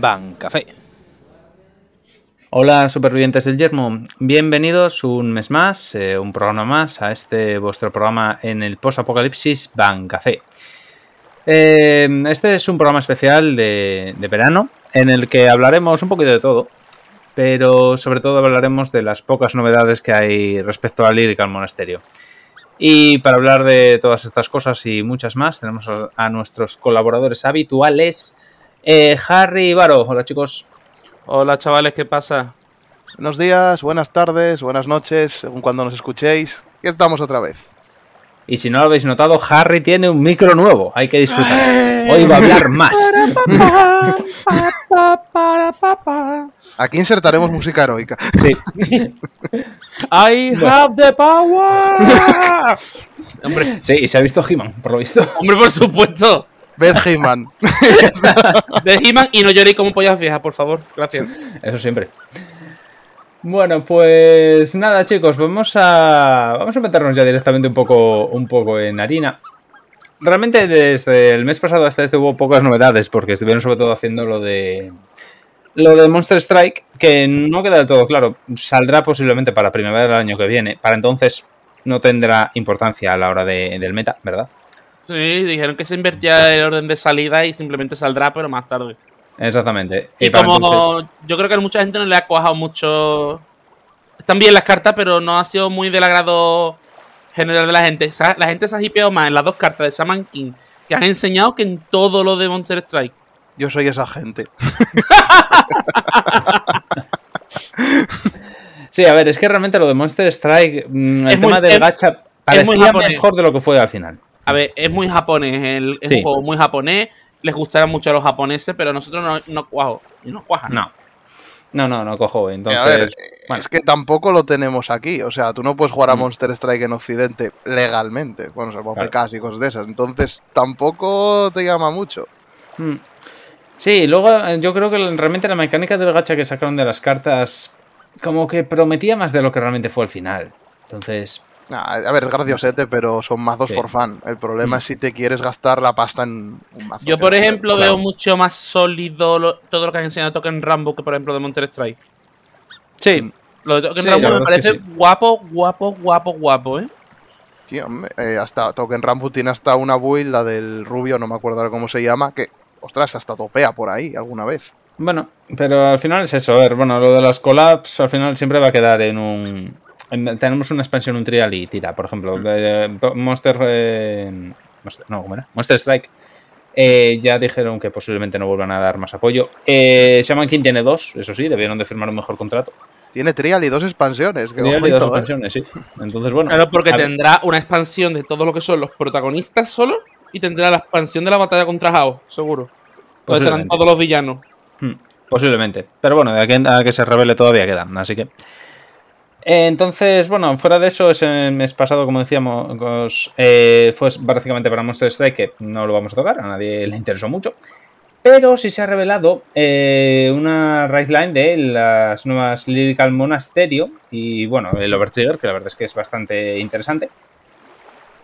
Ban Café. Hola supervivientes del yermo, bienvenidos un mes más, eh, un programa más a este vuestro programa en el post-apocalipsis Ban Café. Eh, este es un programa especial de, verano en el que hablaremos un poquito de todo, pero sobre todo hablaremos de las pocas novedades que hay respecto al Lyrical Monasterio. Y para hablar de todas estas cosas y muchas más, tenemos a, a nuestros colaboradores habituales, eh, Harry Varo. Hola chicos. Hola chavales, ¿qué pasa? Buenos días, buenas tardes, buenas noches, según cuando nos escuchéis. Aquí estamos otra vez. Y si no lo habéis notado, Harry tiene un micro nuevo. Hay que disfrutar. Hoy va a hablar más. Aquí insertaremos música heroica. Sí. I have the power. Hombre, sí, y se ha visto He-Man, por lo visto. Hombre, por supuesto. Beth Heyman. De He-Man y no lloréis como pollas viejas, por favor. Gracias. Eso siempre. Bueno, pues nada, chicos, vamos a vamos a meternos ya directamente un poco un poco en harina. Realmente desde el mes pasado hasta este hubo pocas novedades porque estuvieron sobre todo haciendo lo de lo de Monster Strike que no queda del todo claro. Saldrá posiblemente para primavera del año que viene. Para entonces no tendrá importancia a la hora de- del meta, ¿verdad? Sí, dijeron que se invertía el orden de salida y simplemente saldrá, pero más tarde. Exactamente. Y, como entonces- yo creo que a mucha gente no le ha cuajado mucho. Están bien las cartas, pero no ha sido muy del agrado general de la gente. La gente se ha hipeado más en las dos cartas de Shaman King que han enseñado que en todo lo de Monster Strike. Yo soy esa gente. Sí, a ver, es que realmente lo de Monster Strike, mm, el Es tema muy- del es- gacha parecía mejor de lo que fue al final. A ver, es muy japonés, el- es Sí. un juego muy japonés, les gustará mucho a los japoneses, pero nosotros no, no cuajo, no cuaja. No. No, no, no cojo. Entonces, a ver, bueno. es que tampoco lo tenemos aquí. O sea, tú no puedes jugar a Mm. Monster Strike en Occidente legalmente. Bueno, salvo Claro. PKs y cosas de esas. Entonces, tampoco te llama mucho. Mm. Sí, luego eh, yo creo que realmente la mecánica del gacha que sacaron de las cartas como que prometía más de lo que realmente fue al final. Entonces, a ver, es graciosete, pero son mazos Sí. for fun. El problema Mm. es si te quieres gastar la pasta en un mazo. Yo, por ejemplo, veo mucho más sólido lo- todo lo que han enseñado Token Rambo que, por ejemplo, de Monster Strike. sí, Lo de Token Sí, Rambo me verdad es que parece guapo, guapo, guapo, guapo, ¿eh? Sí, hombre, eh, hasta Token Rambo tiene hasta una build, la del rubio, no me acuerdo ahora cómo se llama, que, ostras, hasta topea por ahí alguna vez. bueno, pero al final es eso. A ver, bueno, lo de las collabs al final siempre va a quedar en un... en- tenemos una expansión, un trial y tira. Por ejemplo, de, de Monster, eh, Monster- No, ¿cómo era? Monster Strike. eh, ya dijeron que posiblemente no vuelvan a dar más apoyo. Eh, Shaman King tiene dos, eso sí, debieron de firmar un mejor contrato. Tiene trial y dos expansiones, que Trial y dos eh. expansiones, sí. Entonces, bueno. Claro, porque tendrá una expansión de todo lo que son los protagonistas solo y tendrá la expansión de la batalla contra Hao, seguro. Donde estarán todos los villanos. Hmm, Posiblemente. Pero bueno, de aquí a que se revele todavía quedan. Así que. Eh, Entonces, bueno, fuera de eso, ese mes pasado, como decíamos, eh, fue básicamente para Monster Strike, que no lo vamos a tocar, a nadie le interesó mucho. Pero sí se ha revelado eh, una raid line de las nuevas Lyrical Monasterio y, bueno, el Overtrigger, que la verdad es que es bastante interesante.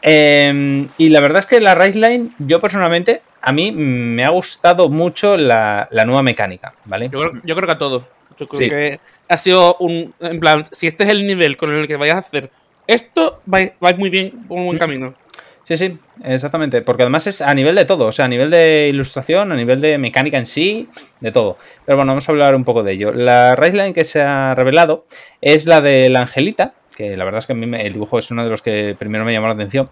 Eh, y la verdad es que la raid line, yo personalmente, a mí me ha gustado mucho la, nueva mecánica, ¿vale? Yo creo, yo creo que a todos. Yo creo Sí. que ha sido un. En plan, si este es el nivel con el que vayas a hacer esto, vais, vais muy bien, por un buen camino. Sí, sí, exactamente. Porque además es a nivel de todo, o sea, a nivel de ilustración, a nivel de mecánica en sí, de todo. Pero bueno, vamos a hablar un poco de ello. La raceline que se ha revelado es la de la Angelita, que la verdad es que a mí me- el dibujo es uno de los que primero me llamó la atención.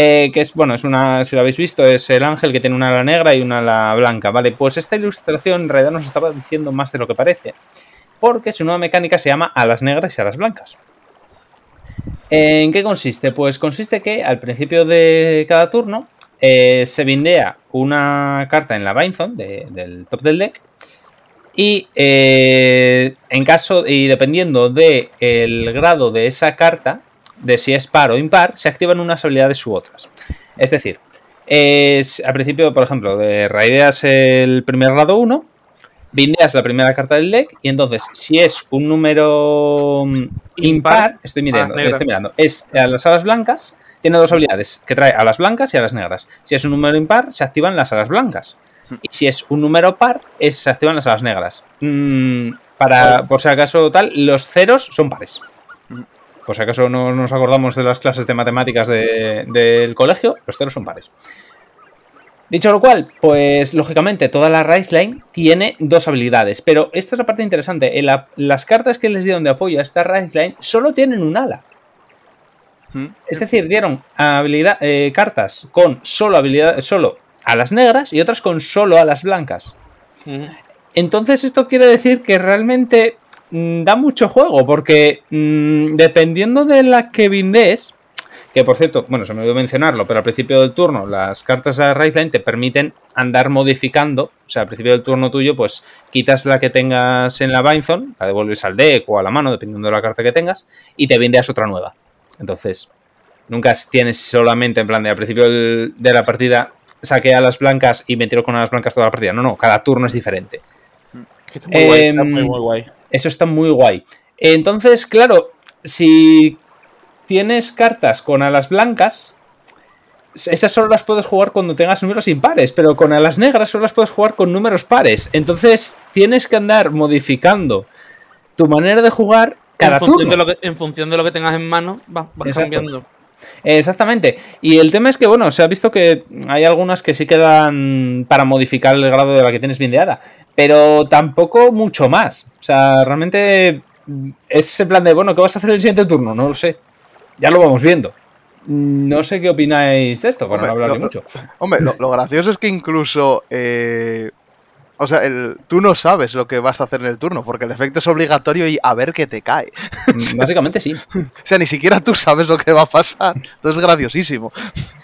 Eh, que es, bueno, es una, si lo habéis visto, es el ángel que tiene una ala negra y una ala blanca, ¿vale? Pues esta ilustración en realidad nos estaba diciendo más de lo que parece. Porque su nueva mecánica se llama alas negras y alas blancas. ¿En qué consiste? Pues consiste que al principio de cada turno eh, se bindea una carta en la Bindzone de- del top del deck y eh, en caso y dependiendo del grado de esa carta, de si es par o impar, se activan unas habilidades u otras. Es decir, es, al principio, por ejemplo, de raideas el primer grado 1, bindeas la primera carta del deck y entonces si es un número mm, impar, estoy mirando, negra. estoy mirando, es a las alas blancas, tiene dos habilidades que trae alas blancas y alas negras. Si es un número impar, se activan las alas blancas. Y si es un número par, es, se activan las alas negras. Mm, para, por si acaso tal, los ceros son pares. Por si acaso no nos acordamos de las clases de matemáticas de- del colegio, los ceros son pares. Dicho lo cual, pues lógicamente toda la raíz line tiene dos habilidades, pero esta es la parte interesante. En la- las cartas que les dieron de apoyo a esta raíz line solo tienen un ala. Mm. Es decir, dieron habilidad, eh, cartas con solo habilidad, solo alas negras y otras con solo alas blancas. Ujú. Entonces esto quiere decir que realmente da mucho juego, porque mm, dependiendo de la que vindes, que por cierto, bueno, se me olvidó mencionarlo, pero al principio del turno las cartas de Raceline te permiten andar modificando, o sea, al principio del turno tuyo, pues quitas la que tengas en la Bindzone, la devuelves al deck o a la mano, dependiendo de la carta que tengas, y te vendeas otra nueva. Entonces, nunca tienes solamente en plan de al principio del- de la partida saqué a las blancas y me tiro con las blancas toda la partida. No, no, cada turno es diferente. Que está muy guay, está Em, muy, muy guay. Eso está muy guay. Entonces, claro, si tienes cartas con alas blancas, esas solo las puedes jugar cuando tengas números impares, pero con alas negras solo las puedes jugar con números pares. Entonces, tienes que andar modificando tu manera de jugar cada en, función turno. de lo que, en función de lo que tengas en mano, vas, cambiando. Exactamente. Y el tema es que, bueno, se ha visto que hay algunas que sí quedan para modificar el grado de la que tienes bindeada, pero tampoco mucho más. O sea, realmente es en plan de, bueno, ¿qué vas a hacer el siguiente turno? No lo sé. Ya lo vamos viendo. Mm, No sé qué opináis de esto, para no Hombre, hablar lo- mucho. Hombre, lo, lo gracioso es que incluso. eh, o sea, el- tú no sabes lo que vas a hacer en el turno, porque el efecto es obligatorio y a ver qué te cae. Mm, Básicamente sí. O sea, ni siquiera tú sabes lo que va a pasar. Entonces es graciosísimo.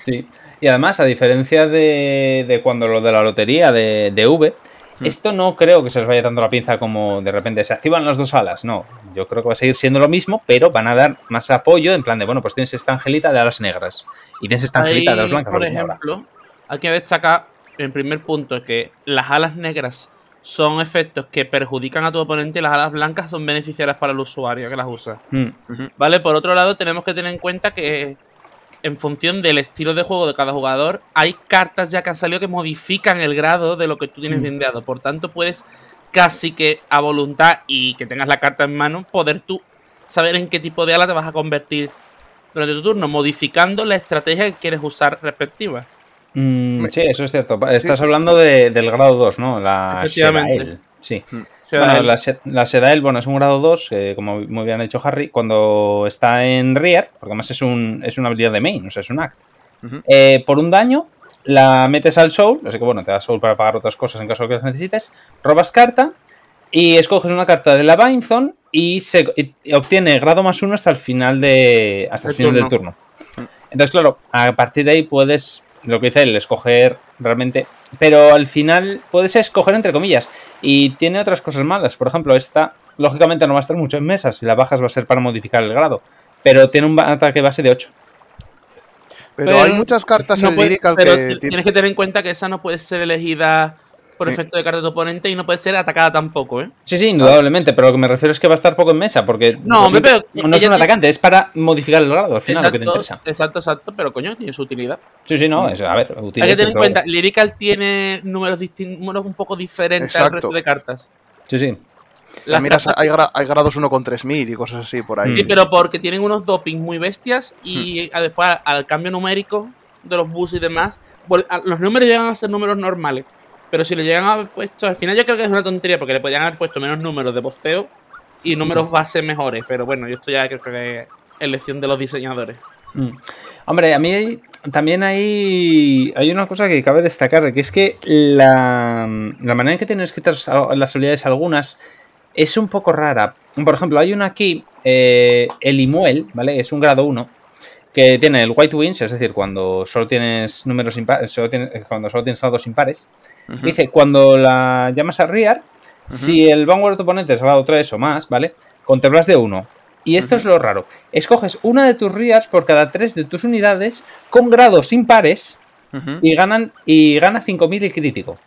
Sí. Y además, a diferencia de, de cuando lo de la lotería de, de V, Mm. esto no creo que se les vaya dando la pinza como de repente se activan las dos alas. No, yo creo que va a seguir siendo lo mismo, pero van a dar más apoyo en plan de, bueno, pues tienes esta angelita de alas negras y tienes esta angelita de alas blancas. por ejemplo, hay que en primer punto que las alas negras son efectos que perjudican a tu oponente y las alas blancas son beneficiarias para el usuario que las usa. Mm, ¿Vale? Por otro lado, tenemos que tener en cuenta que en función del estilo de juego de cada jugador, hay cartas ya que han salido que modifican el grado de lo que tú tienes Mm. vendeado. Por tanto, puedes casi que a voluntad y que tengas la carta en mano, poder tú saber en qué tipo de ala te vas a convertir durante tu turno, modificando la estrategia que quieres usar respectiva. Mm, Me- sí, eso es cierto. Estás hablando de- del grado 2, ¿no? La Efectivamente. Sedael. Sí. Sea, Bueno, la, la Sedael, bueno, es un grado 2, eh, como muy bien ha dicho Harry, cuando está en Rear, porque además es, un, es una habilidad de main, o sea, es un act. Eh, por un daño, la metes al Soul, así que bueno, te da Soul para pagar otras cosas en caso de que las necesites, robas carta y escoges una carta de la Bindzone y, se, y obtiene grado más uno hasta el final, de, hasta el El final del turno. turno. Entonces, claro, a partir de ahí puedes, lo que dice él, escoger realmente. Pero al final puedes escoger entre comillas. Y tiene otras cosas malas. Por ejemplo, esta, lógicamente, no va a estar mucho en mesa. Si la bajas va a ser para modificar el grado. Pero tiene un ataque base de 8. Pero, Pero hay muchas cartas no en puede- Lyrical pero que. tienes que tener en cuenta que esa no puede ser elegida por Sí. efecto de carta de tu oponente y no puede ser atacada tampoco, ¿eh? Sí, sí, indudablemente. Pero lo que me refiero es que va a estar poco en mesa. Porque No, hombre, pero no es un atacante, es para modificar el grado al final, lo que te Exacto, interesa. exacto, exacto, pero coño, tiene su utilidad. Sí, sí, no. Es, a ver, Hay que tener en cuenta, Lyrical tiene números distintos, números un poco diferentes al Exacto. resto de cartas. Sí, sí. Las miras, cartas- hay, gra- hay grados 1 con 3000 y cosas así por ahí. sí, pero porque tienen unos dopings muy bestias y a- después al, al cambio numérico de los bus y demás, los números llegan a ser números normales. Pero si le llegan a haber puesto, al final yo creo que es una tontería porque le podrían haber puesto menos números de posteo y números base mejores. Pero bueno, yo esto ya creo que es elección de los diseñadores. Mm. Hombre, a mí también hay, hay una cosa que cabe destacar, que es que la, la manera en que tienen escritas las habilidades algunas es un poco rara. Por ejemplo, hay una aquí, eh, el Imuel, ¿vale? Es un grado 1, que tiene el White Wings, es decir, cuando solo tienes números impares, solo tienes, cuando solo tienes dados impares. Dice, cuando la llamas a Rear, si el Vanguard de tu oponente es grado 3 o más, ¿vale? Contemplas de 1. Y esto es lo raro. Escoges una de tus Rears por cada 3 de tus unidades con grados impares y ganan y gana 5000 y crítico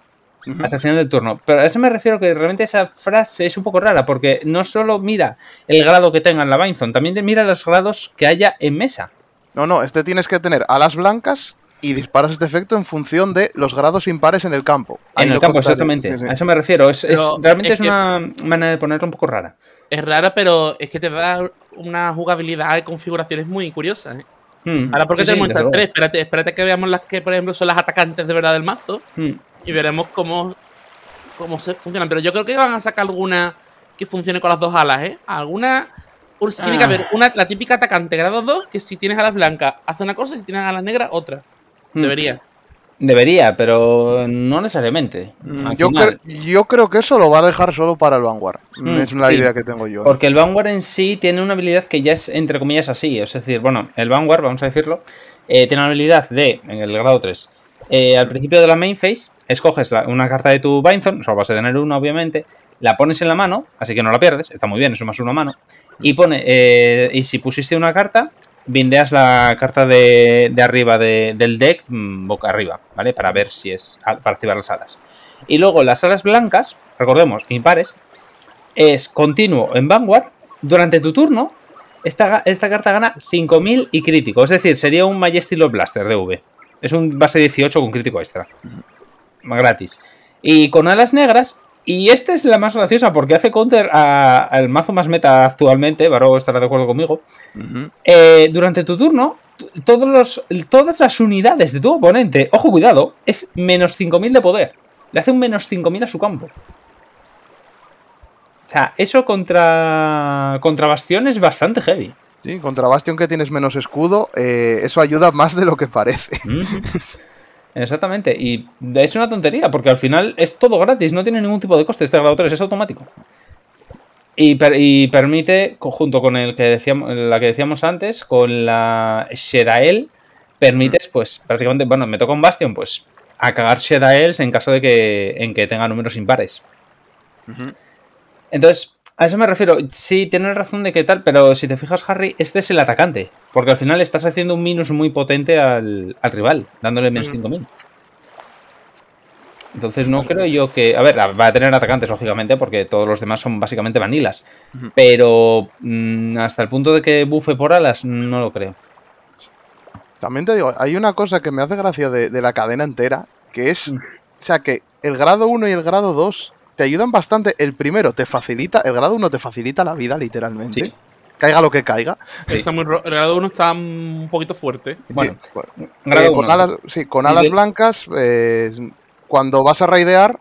hasta el final del turno. Pero a eso me refiero que realmente esa frase es un poco rara porque no solo mira el grado que tenga en la Bindzone, también mira los grados que haya en mesa. No, no, este tienes que tener alas blancas y disparas este efecto en función de los grados impares en el campo. Ahí En el campo, contaré. exactamente. Sí, sí. A eso me refiero. Es, realmente es es, que- una manera de ponerlo un poco rara. Es raro, pero es que te da una jugabilidad de configuraciones muy curiosas. ¿eh? Mm, Ahora, ¿por qué sí, tenemos estas tres? Espérate, espérate que veamos las que, por ejemplo, son las atacantes de verdad del mazo Mm. y veremos cómo, cómo se funcionan. Pero yo creo que van a sacar alguna que funcione con las dos alas, ¿eh? Alguna. Un- Tiene que Ah. haber una, la típica atacante grado 2 que si tienes alas blancas hace una cosa y si tienes alas negras otra. Mm. Debería. Debería, pero no necesariamente. Mm, Al Yo, cre- yo creo que eso lo va a dejar solo para el Vanguard. Mm, es la sí. idea que tengo yo. ¿eh? Porque el Vanguard en sí tiene una habilidad que ya es entre comillas así. Es decir, bueno, el Vanguard, vamos a decirlo, eh, tiene una habilidad de, en el grado 3, eh, al principio de la main phase, escoges la- una carta de tu Bindzone, solo vas a tener una, obviamente, la pones en la mano, así que no la pierdes, está muy bien, es un más uno a mano. Y pone, eh, y si pusiste una carta, bindeas la carta de, de arriba de- del deck mm, boca arriba, ¿vale? Para ver si es, para activar las alas. Y luego las alas blancas, recordemos, impares, es continuo en Vanguard. Durante tu turno, esta, esta carta gana 5000 y crítico. Es decir, sería un Majesty Lord Blaster de V. Es un base 18 con crítico extra. Gratis. Y con alas negras. Y esta es la más graciosa porque hace counter al mazo más meta actualmente. Baro estará de acuerdo conmigo. Eh, durante tu turno, todos los, todas las unidades de tu oponente, ojo, cuidado, es menos 5000 de poder. Le hace un menos 5000 a su campo. O sea, eso contra, contra Bastión es bastante heavy. Sí, contra Bastion que tienes menos escudo, eh, eso ayuda más de lo que parece. Mm. Exactamente. Y es una tontería, porque al final es todo gratis, no tiene ningún tipo de coste. Este grado 3 es automático. Y, per- y permite, junto con el que decíamos, la que decíamos antes, con la Shedael, permites, pues, prácticamente, bueno, me toca un Bastion, pues, a cagar Shedaels en caso de que, en que tenga números impares. Entonces, a eso me refiero. Sí, tienes razón de que tal, pero si te fijas, Harry, este es el atacante. Porque al final estás haciendo un minus muy potente al, al rival, dándole menos Mm. 5000. Entonces, no creo yo que. A ver, va a tener atacantes, lógicamente, porque todos los demás son básicamente vanilas. Pero mm, hasta el punto de que bufe por alas, no lo creo. También te digo, hay una cosa que me hace gracia de, de la cadena entera, que es, Mm. o sea, que el grado 1 y el grado 2 te ayudan bastante. El primero te facilita, el grado 1 te facilita la vida, literalmente. Sí. Caiga lo que caiga. Sí. Está muy ro- el grado 1 está un poquito fuerte. Sí, Bueno, pues, Grado Eh, con uno. alas, sí, con alas blancas, eh, cuando vas a raidear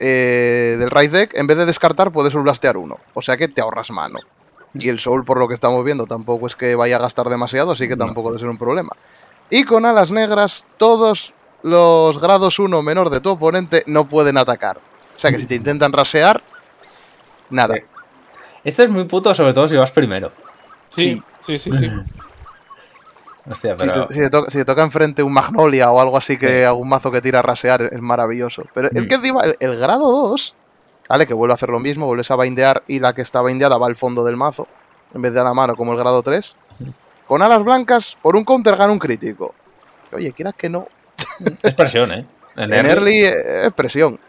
eh, del raid deck, en vez de descartar, puedes blastear uno. O sea que te ahorras mano. Y el soul, por lo que estamos viendo, tampoco es que vaya a gastar demasiado, así que tampoco debe ser un problema. Y con alas negras, todos los grados 1 menor de tu oponente no pueden atacar. O sea que si te intentan rasear, nada. Esto es muy puto, sobre todo si vas primero. Sí, sí, sí, sí. Hostia, Si pero. te, si te toca, si te toca enfrente un Magnolia o algo así que Sí. algún mazo que tira a rasear es maravilloso. Pero es Mm. que encima el, el grado 2, ¿vale? Que vuelve a hacer lo mismo, vuelves a bindear y la que está bindeada va al fondo del mazo, en vez de a la mano como el grado 3. Con alas blancas, por un counter gana un crítico. Oye, quieras que no. Es presión, ¿eh? En early es presión.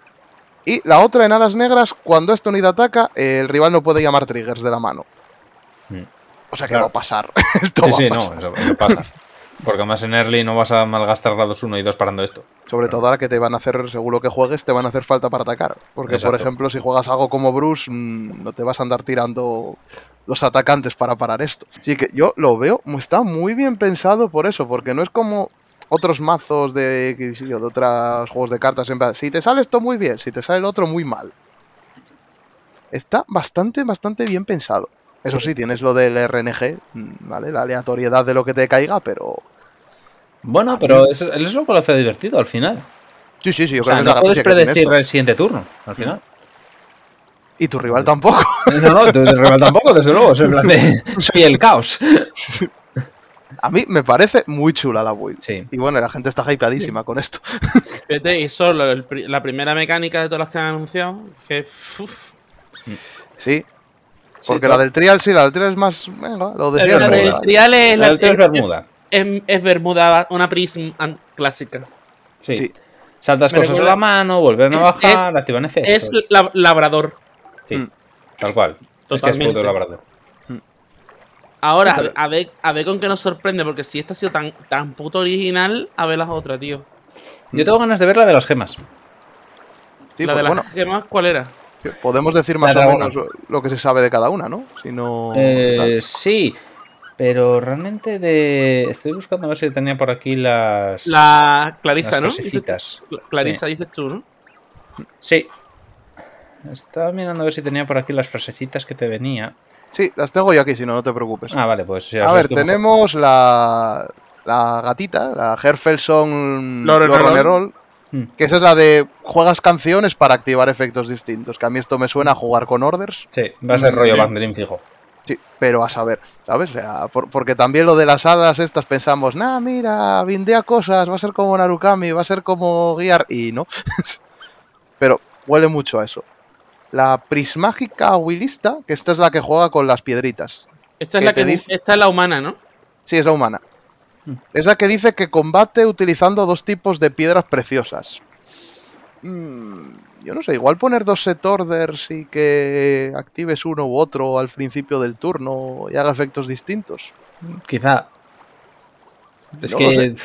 Y la otra en alas negras, cuando esta unidad ataca, el rival no puede llamar triggers de la mano. O sea que Claro. va a pasar. Esto Sí, va sí, a no, pasar. eso, eso pasa. Porque además en early no vas a malgastar grados 1 y 2 parando esto. Sobre todo ahora que te van a hacer, seguro que juegues, te van a hacer falta para atacar. Porque, por ejemplo, si juegas algo como Bruce, mm, no te vas a andar tirando los atacantes para parar esto. Así que yo lo veo, está muy bien pensado por eso, porque no es como otros mazos de, qué sé yo, de otros juegos de cartas. En plan, si te sale esto muy bien, si te sale el otro muy mal. Está bastante, bastante bien pensado. Eso sí, tienes lo del RNG, ¿vale? La aleatoriedad de lo que te caiga, pero... Bueno, pero eso, eso es lo que lo hace divertido al final. Sí, sí, sí, yo O creo sea, que no puedes predecir el siguiente turno, al final. Y tu rival tampoco. No, no, tu rival tampoco, desde luego. soy el caos. A mí me parece muy chula la build. Sí. Y bueno, la gente está hypeadísima con esto. Fíjate, y solo el la primera mecánica de todas las que han anunciado, que uf, Sí. Porque la del trial, sí, la del trial es más. Venga, lo de Es siempre. la del trial es, la- es es- Bermuda. es- es Bermuda, una prism clásica. Sí. Sí. Saltas Me cosas a recuerda- la mano, vuelven a Es- bajar, activan efectos. Es la- labrador. Sí, Mm. tal cual. Es que es Totalmente. puto labrador. Ahora, Pero- a ver, a ver con qué nos sorprende, porque si esta ha sido tan, tan puto original, a ver las otras, tío. Yo tengo ganas de ver la de las gemas. Sí, la pues, de las bueno, gemas, ¿cuál era? sí, podemos decir más o menos lo que se sabe de cada una, ¿no? Si no. Eh, sí, pero realmente de. Estoy buscando a ver si tenía por aquí las. La Clarisa, las ¿no? Clarisa, dices tú, ¿no? Sí. Estaba mirando a ver si tenía por aquí las frasecitas que te venía. Sí, las tengo yo aquí, si no, no te preocupes. Ah, vale, pues ya a ver, mejor. tenemos la, la gatita, la Herfelson Lorenerol. Hmm. que esa es la de juegas canciones para activar efectos distintos. Que a mí esto me suena a jugar con orders. Sí, va a ser Mm, rollo sí. banderín fijo. Sí, pero a saber, ¿sabes? O sea, por- porque también lo de las hadas estas pensamos, nah, mira, vindea cosas, va a ser como Narukami, va a ser como guiar, y no. pero huele mucho a eso. La Prismágica Willista, que esta es la que juega con las piedritas. Esta es ¿Qué la que dice? esta es la humana, ¿no? Sí, es la humana. Mm. Esa que dice que combate utilizando dos tipos de piedras preciosas. Mm, yo no sé, igual poner dos set orders y que actives uno u otro al principio del turno y haga efectos distintos. Quizá. Es No que.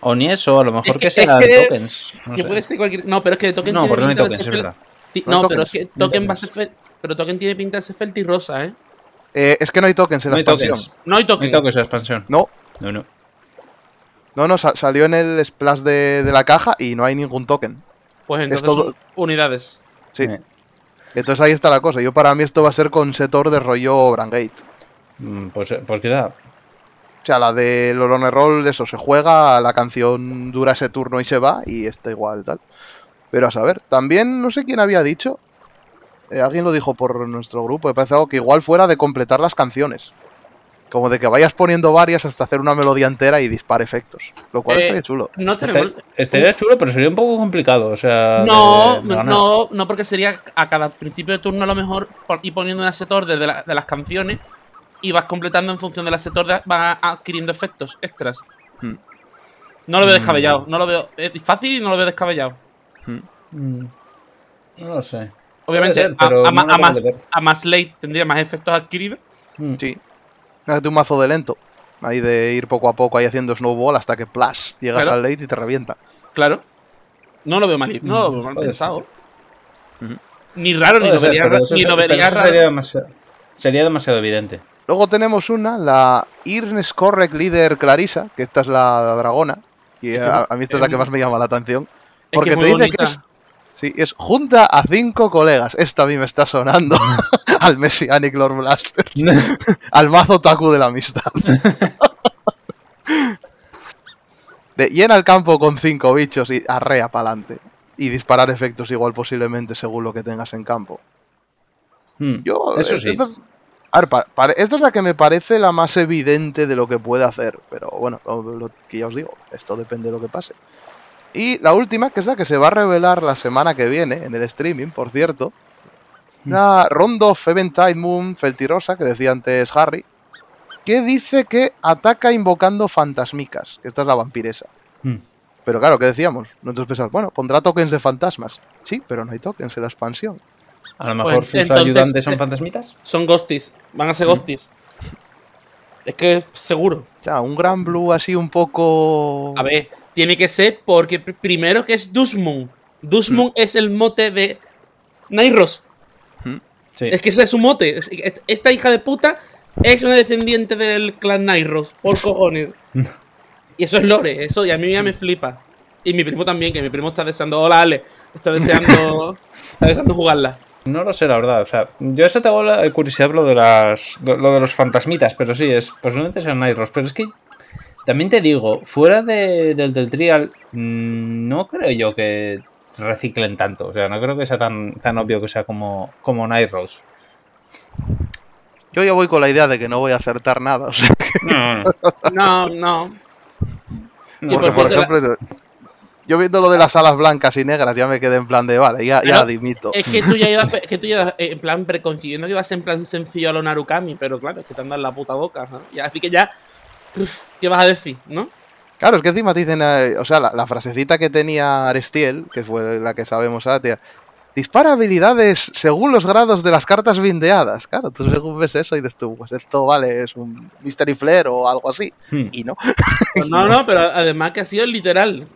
O ni eso, a lo mejor Es que, que- sean es que- tokens. No, que puede ser cualquier. No, pero es que de Token No, porque no hay tokens, es verdad. No No, pero es tokens. que No Token va a tokens. ser fel- Pero Token tiene pinta de ser feltirrosa, ¿eh? Eh, es que no hay tokens en No la hay expansión. tokens. No hay No Token. hay tokens en expansión. No, No, no. no, no, sa- salió en el splash de, de la caja y no hay ningún token. Pues entonces todo- son unidades. Sí. Eh, Entonces ahí está la cosa. Yo para mí esto va a ser con set de rollo Brangate. mm, Pues, eh, pues quizá. O sea, la de Lorone Roll, eso, se juega, la canción dura ese turno y se va, y está igual, tal. Pero a saber, también no sé quién había dicho, eh, alguien lo dijo por nuestro grupo, me parece algo que igual fuera de completar las canciones. Como de que vayas poniendo varias hasta hacer una melodía entera y dispar efectos. Lo cual Eh, estaría chulo. No Este- tenemos. Estaría chulo, pero sería un poco complicado. O sea. No, de- de no, no, porque sería a cada principio de turno a lo mejor ir poniendo una set order de, la- de las canciones y vas completando en función de la set order, vas adquiriendo efectos extras. Hmm. No lo veo Mm. descabellado, no lo veo. Es fácil y no lo veo descabellado. Mm, No lo sé. Obviamente, ser, pero a, no más, a late tendría más efectos adquiridos. Mm. Sí. Hazte un mazo de lento. Ahí de ir poco a poco ahí haciendo snowball hasta que plas, llegas Claro. al late y te revienta. Claro. No lo veo mal, no lo veo mal Mm, Puede pensado. Ni raro, ni lo ser, vería, pero ra- eso- ni lo vería raro. sería demasiado, sería demasiado evidente. Luego tenemos una, la Irnes Correct Líder Clarisa, que esta es la dragona. Y a, a mí esta es la que más me llama la atención. Que Porque es te dice bonita. que es. Sí, es junta a cinco colegas. Esta a mí me está sonando al Messianic Lord Blaster. Al mazo Taku de la amistad. De llena el campo con cinco bichos y arrea para adelante. Y disparar efectos igual posiblemente según lo que tengas en campo. Mm, Yo, Eso eh, sí. esta, es, a ver, pa- esta es la que me parece la más evidente de lo que puede hacer. Pero bueno, lo, lo que ya os digo, esto depende de lo que pase. Y la última, que es la que se va a revelar la semana que viene, en el streaming, por cierto. Una Rondo Eventide Moon Feltirosa, que decía antes Harry. Que dice que ataca invocando fantasmicas. Que esta es la vampiresa. Mm. Pero claro, ¿qué decíamos? Nosotros pensamos, bueno, pondrá tokens de fantasmas. Sí, pero no hay tokens en la expansión. A lo mejor Pues, sus entonces, ayudantes son eh, fantasmitas. Son ghosties, van a ser Mm. ghosties. Es que seguro. O sea, un gran blue así un poco. A ver, tiene que ser porque pr- primero que es Dusmund. Dusmund Mm. es el mote de Nairos. Sí. Es que ese es su mote. Es- es- Esta hija de puta es una descendiente del clan Nairos. Por cojones. y eso es lore. Eso y a mí ya me flipa. Y mi primo también, que mi primo está deseando. Hola, Ale. Está deseando. está deseando jugarla. No lo sé, la verdad. O sea, yo eso tengo la curiosidad lo de las de- lo de los fantasmitas, pero sí, es posiblemente sean Nightros. Pero es que también te digo, fuera de- del del trial, mm, no creo yo que reciclen tanto. O sea, no creo que sea tan, tan obvio que sea como, como Nightros. Yo ya voy con la idea de que no voy a acertar nada. o sea, No, no. No, no. porque, por ejemplo, yo viendo lo de las alas blancas y negras ya me quedé en plan de, vale, ya, ya dimito. Es que tú ya ibas, que tú ya ibas, eh, en plan preconcibiendo que ibas en plan sencillo a lo Narukami, pero claro, es que te andan la puta boca. ¿no? Y así que ya. Uf, ¿Qué vas a decir, no? Claro, es que encima te dicen, eh, o sea, la, la frasecita que tenía Arestiel, que fue la que sabemos ahora, tía, Dispara habilidades según los grados de las cartas bindeadas. Claro, tú según ves eso y dices tú, pues esto vale, es un Mystery Flare o algo así. Hmm. Y no. Pues no, no, pero además que ha sido literal.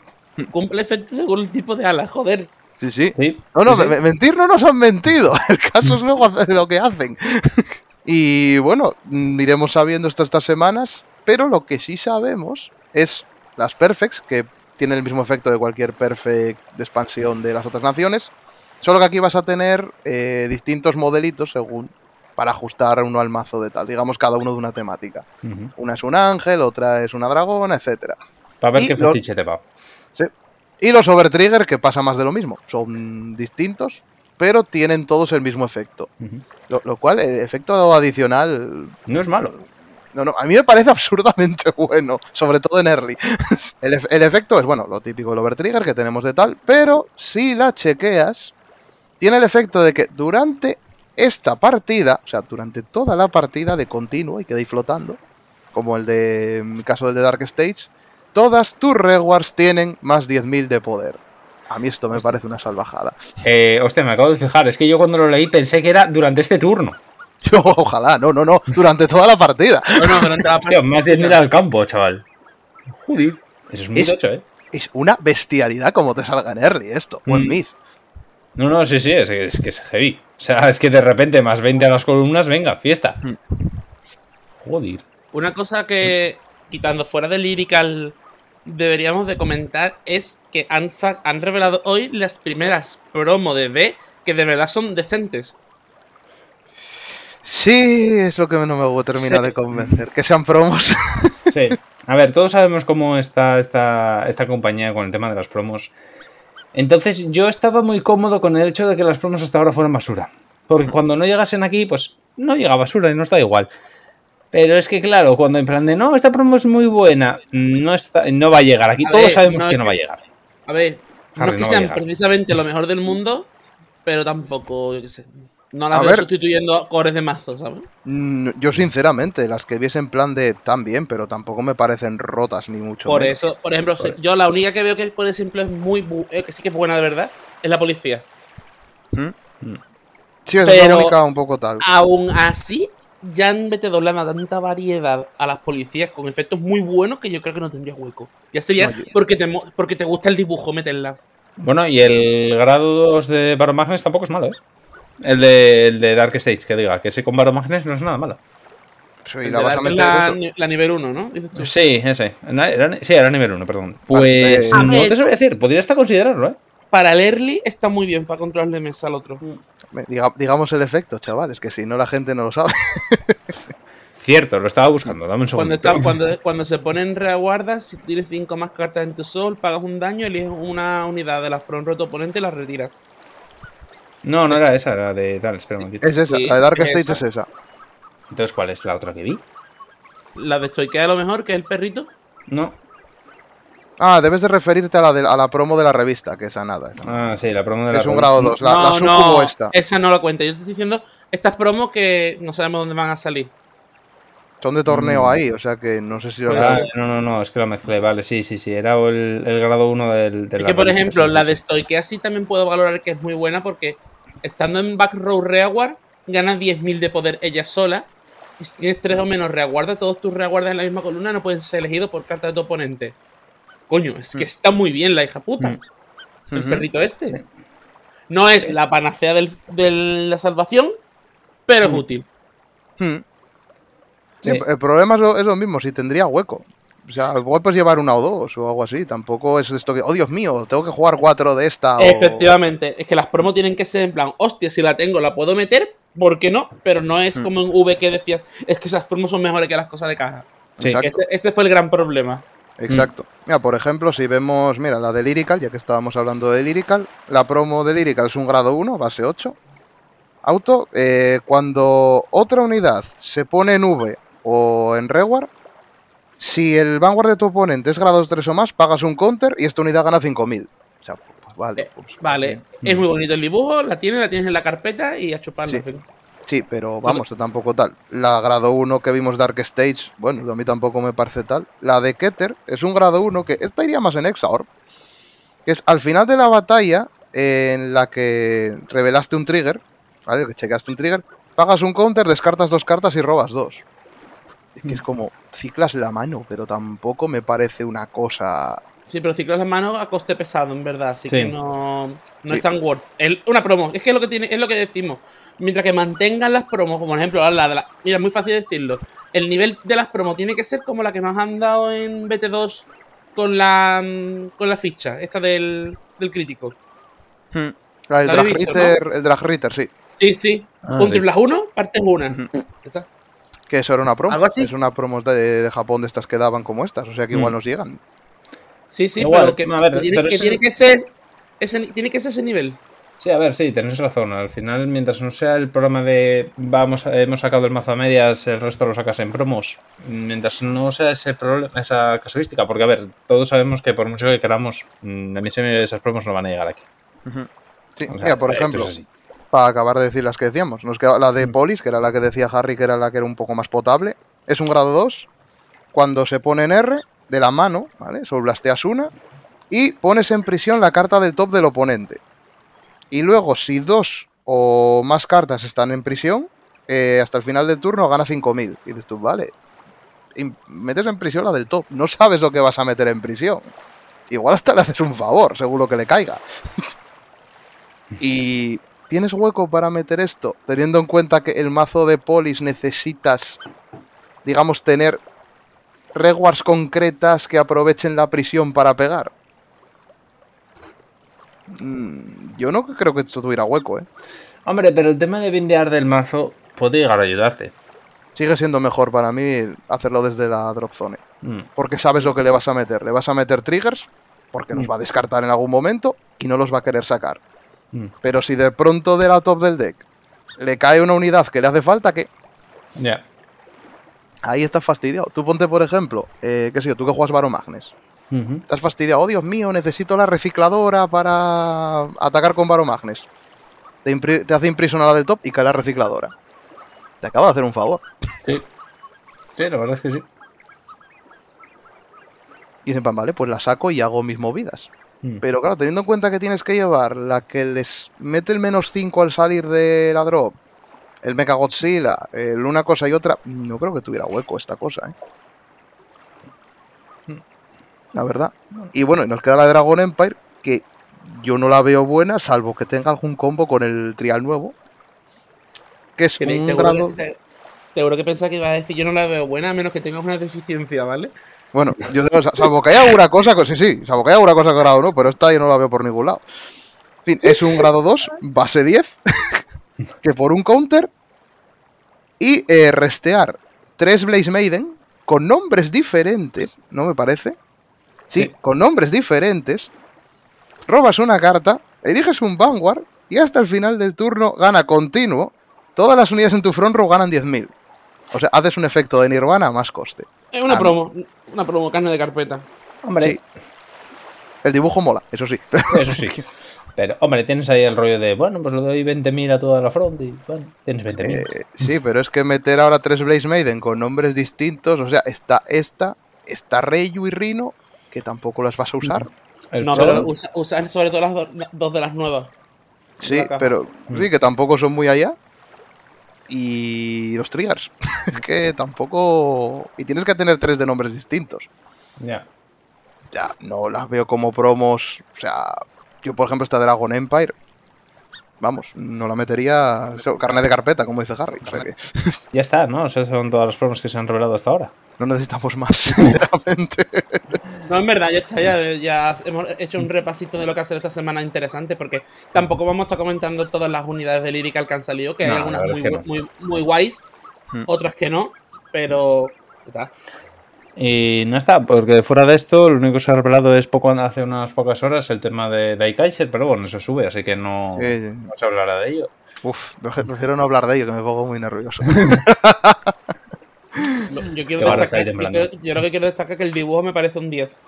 Cumple efecto según el tipo de ala, joder. Sí, sí. Sí, No, no, sí, sí. me- mentir no nos han mentido. El caso es luego hacer lo que hacen. Y bueno, iremos sabiendo esto estas semanas, pero lo que sí sabemos es las Perfects, que tienen el mismo efecto de cualquier Perfect de expansión de las otras naciones, solo que aquí vas a tener eh, distintos modelitos según para ajustar uno al mazo de tal, digamos cada uno de una temática. Una es un ángel, otra es una dragona, etcétera. Para ver Y qué fetiche te va. Y los Overtrigger, que pasa más de lo mismo. Son distintos, pero tienen todos el mismo efecto. Lo, lo cual, el efecto adicional. No es malo. No, no, a mí me parece absurdamente bueno, sobre todo en early. El, ef- el efecto es, bueno, lo típico del Overtrigger que tenemos de tal, pero si la chequeas, tiene el efecto de que durante esta partida, o sea, durante toda la partida de continuo y queda ahí flotando, como el de, en mi caso del de Dark Stage, todas tus rewards tienen más 10.000 de poder. A mí esto me parece una salvajada. Eh, hostia, me acabo de fijar. Es que yo cuando lo leí pensé que era durante este turno. Yo, ojalá, no, no, no, durante toda la partida. Bueno, durante la Hostia, más 10.000 al campo, chaval. Joder. Eso es muy Es- tocho, ¿eh? Es una bestialidad como te salga en early esto, o en Mm. mid. No, no, sí, sí, es, es que es heavy. O sea, es que de repente más 20 a las columnas, venga, fiesta. Mm. Joder. Una cosa que, quitando fuera de Lyrical, deberíamos de comentar es que han, han revelado hoy las primeras promo de D que de verdad son decentes. Sí, es lo que no me termina Sí. de convencer. Que sean promos. Sí. A ver, todos sabemos cómo está esta, esta compañía con el tema de las promos. Entonces, yo estaba muy cómodo con el hecho de que las promos hasta ahora fueran basura. Porque cuando no llegasen aquí, pues no llega basura y no está igual. Pero es que, claro, cuando en plan de no, esta promo es muy buena, no, está, no va a llegar. Aquí A todos ver, sabemos no que no va a llegar. A ver, no es que no sean precisamente lo mejor del mundo, pero tampoco, yo qué sé, no las A veo ver. sustituyendo cores de mazo, ¿sabes? Mm, Yo, sinceramente, las que viesen en plan de tan bien, pero tampoco me parecen rotas ni mucho Por menos. eso, por ejemplo, yo la única que veo que por ejemplo es muy, eh, que sí que es buena de verdad, es la policía. Sí, es pero- la única un poco tal. Aún así, ya han metido la tanta variedad a las policías con efectos muy buenos que yo creo que no tendría hueco. Ya sería No, porque, te, porque te gusta el dibujo meterla. Bueno, y el grado 2 de Baromagnes tampoco es malo, ¿eh? El de, el de Dark Stage, que diga, que ese con Baromagnes no es nada malo. Sí, El la vas a meter la, nivel 1, ¿no? Dices tú. Sí, ese. Era, sí, era nivel 1, perdón. Pues eh, A no ver. te sabría decir, podría hasta considerarlo, ¿eh? Para el early está muy bien para controlar de mesa al otro. Diga- digamos el efecto, chavales, que si no la gente no lo sabe. Cierto, lo estaba buscando, dame un Cuando, segundo. está, cuando, cuando se ponen reaguardas, si tienes 5 más cartas en tu sol, pagas un daño, eliges una unidad de la front roto oponente y la retiras. No, no era esa, era de tal, espera un momentito. Es esa, Sí, la de Dark es Stage esa. es esa. Entonces, ¿cuál es la otra que vi? La de Stoikea a lo mejor, que es el perrito. No. Ah, debes de referirte a la, de- a la promo de la revista, que esa nada. esa. Ah, sí, la promo de la es un revista. grado 2. La, la no, sucubo no, esta. esa no la cuenta. Yo te estoy diciendo estas promos que no sabemos dónde van a salir. Son de torneo Mm. ahí, o sea que no sé si lo Ah, veo. no, no, no, es que la mezclé, vale, sí, sí, sí, era el, el grado 1 del, de Es la que, por revista, ejemplo, la de. Stoikea sí también puedo valorar que es muy buena porque estando en back row reaguard, gana 10.000 de poder ella sola. Y si tienes 3 o menos reaguarda, todos tus reaguardas en la misma columna no pueden ser elegidos por carta de tu oponente. Coño, es que Mm. está muy bien la hija puta. Mm. El perrito este. No es la panacea del- de la salvación, pero es Mm. útil. Hmm. Sí. El problema es lo, es lo mismo, si tendría hueco. O sea, igual puedes llevar una o dos o algo así. Tampoco es esto que, oh Dios mío, tengo que jugar cuatro de esta. o- Efectivamente, es que las promos tienen que ser en plan, hostia, si la tengo la puedo meter, ¿por qué no? Pero no es Mm. como en V que decías, es que esas promos son mejores que las cosas de caja. Sí. Ese, ese fue el gran problema. Exacto. Mira, por ejemplo, si vemos, mira, la de Lyrical, ya que estábamos hablando de Lyrical, la promo de Lyrical es un grado 1, base 8. Auto, eh, cuando otra unidad se pone en V o en Reward, si el Vanguard de tu oponente es grado 3 o más, pagas un counter y esta unidad gana 5000. O sea, pues vale. Eh, pues, Vale, bien. es muy bonito el dibujo, la tienes, la tienes en la carpeta y a chuparla. Sí. pero vamos, tampoco tal. La grado 1 que vimos Dark Stage, bueno, a mí tampoco me parece tal. La de Keter es un grado 1 que esta iría más en Exaorb. Que es al final de la batalla, en la que revelaste un trigger, ¿vale? Que checaste un trigger, pagas un counter, descartas dos cartas y robas dos. Es que es como ciclas la mano, pero tampoco me parece una cosa. Sí, pero ciclas las manos a coste pesado, en verdad, así Sí. que no, no Sí. es tan worth. El- una promo, es que es lo que tiene, es lo que decimos. Mientras que mantengan las promos, como por ejemplo la de la. Mira, es muy fácil decirlo. El nivel de las promos tiene que ser como la que nos han dado en BT2 con la mm, con la ficha, esta del, del crítico. Hmm. El La Drag visto, Ritter, el Drag Ritter, sí. Sí, sí. Ah, un sí. las 1, partes 1. Ujú. Ya está. Que eso era una promo. ¿Algo así? Es una promo de, de Japón de estas que daban como estas. O sea que igual Hmm. nos llegan. Sí, sí, Igual, pero que, a ver, tiene, pero que eso- tiene que ser ese, tiene que ser ese nivel. Sí, a ver, sí, tenéis razón. Al final, mientras no sea el programa de vamos, hemos sacado el mazo a medias, el resto lo sacas en promos. Mientras no sea ese problema, esa casuística, porque a ver, todos sabemos que por mucho que queramos, mm, a mí se me- esas promos no van a llegar aquí. Sí, O sea, mira, por es ejemplo. Para acabar de decir las que decíamos, nos queda la de Mm. Polis, que era la que decía Harry, que era la que era un poco más potable. Es un grado 2. Cuando se pone en R, de la mano, ¿vale? Solo blasteas una. Y pones en prisión la carta del top del oponente. Y luego, si dos o más cartas están en prisión, eh, hasta el final del turno gana 5000. Y dices tú, vale. y metes en prisión la del top. No sabes lo que vas a meter en prisión. Igual hasta le haces un favor, según lo que le caiga. y tienes hueco para meter esto, teniendo en cuenta que el mazo de polis necesitas, digamos, tener rewards concretas que aprovechen la prisión para pegar. Mm, Yo no creo que esto tuviera hueco, ¿eh? Hombre, pero el tema de bindear del mazo puede llegar a ayudarte. Sigue siendo mejor para mí hacerlo desde la drop zone. Mm, Porque sabes lo que le vas a meter. Le vas a meter triggers, porque nos va a descartar en algún momento y no los va a querer sacar. Mm. Pero si de pronto de la top del deck le cae una unidad que le hace falta, que Ya. ahí estás fastidiado. Tú ponte, por ejemplo, eh, qué sé yo, tú que juegas Baromagnes. Estás fastidiado. Oh, Dios mío, necesito la recicladora para atacar con Baromagnes. Te, hace imprisionar la del top y cae la recicladora. Te acabo de hacer un favor. Sí. Sí, la verdad es que sí. Y dicen, vale, pues la saco y hago mis movidas. Mm. Pero claro, teniendo en cuenta que tienes que llevar la que les mete el menos 5 al salir de la drop, el Mecha Godzilla, el una cosa y otra, no creo que tuviera hueco esta cosa, ¿eh? La verdad. Y bueno, y nos queda la Dragon Empire, que yo no la veo buena, salvo que tenga algún combo con el trial nuevo. Que es un te grado. Seguro que pensaba que iba a decir yo no la veo buena a menos que tengas una deficiencia, ¿vale? Bueno, yo salvo que haya alguna cosa, sí, sí, salvo que haya alguna cosa grado no, pero esta yo no la veo por ningún lado. En fin, es un grado 2, base 10, que por un counter y eh, restear tres Blaze Maiden con nombres diferentes, ¿no me parece? Sí, Sí. con nombres diferentes, robas una carta, eliges un Vanguard y hasta el final del turno gana continuo. Todas las unidades en tu front row ganan 10.000. O sea, haces un efecto de Nirvana a más coste. Es una promo, una promo, carne de carpeta. Hombre, Sí. El dibujo mola, eso sí. eso sí. Pero, hombre, tienes ahí el rollo de, bueno, pues le doy 20.000 a toda la front y, bueno, tienes 20.000. Eh, sí, pero es que meter ahora tres Blaze Maiden con nombres distintos, o sea, está esta, está Reyu y Rino, que tampoco las vas a usar. el no, pero usa, usa sobre todo las do- las dos de las nuevas. Sí, la pero Mm. sí, que tampoco son muy allá. Y los triggers, es que tampoco... Y tienes que tener tres de nombres distintos. ya. Ya, no las veo como promos, o sea, yo por ejemplo esta Dragon Empire, vamos, no la metería carne de carpeta, como dice Harry. O sea que Ya está, ¿no? O sea, son todas las promos que se han revelado hasta ahora. no necesitamos más, sinceramente. No, en verdad, ya está, ya, ya hemos hecho un repasito de lo que ha sido esta semana interesante, porque tampoco vamos a estar comentando todas las unidades de Lyrical que han salido, que hay algunas muy, verdad es que muy, muy guays, Hmm. otras que no, pero está. Y no está, porque fuera de esto, lo único que se ha revelado es poco hace unas pocas horas el tema de Daikaiser, pero bueno, se sube, así que no, Sí, sí. no se hablará de ello. Uf, prefiero no hablar de ello, que me pongo muy nervioso. Yo quiero destacar, yo lo que quiero destacar es que el dibujo me parece un 10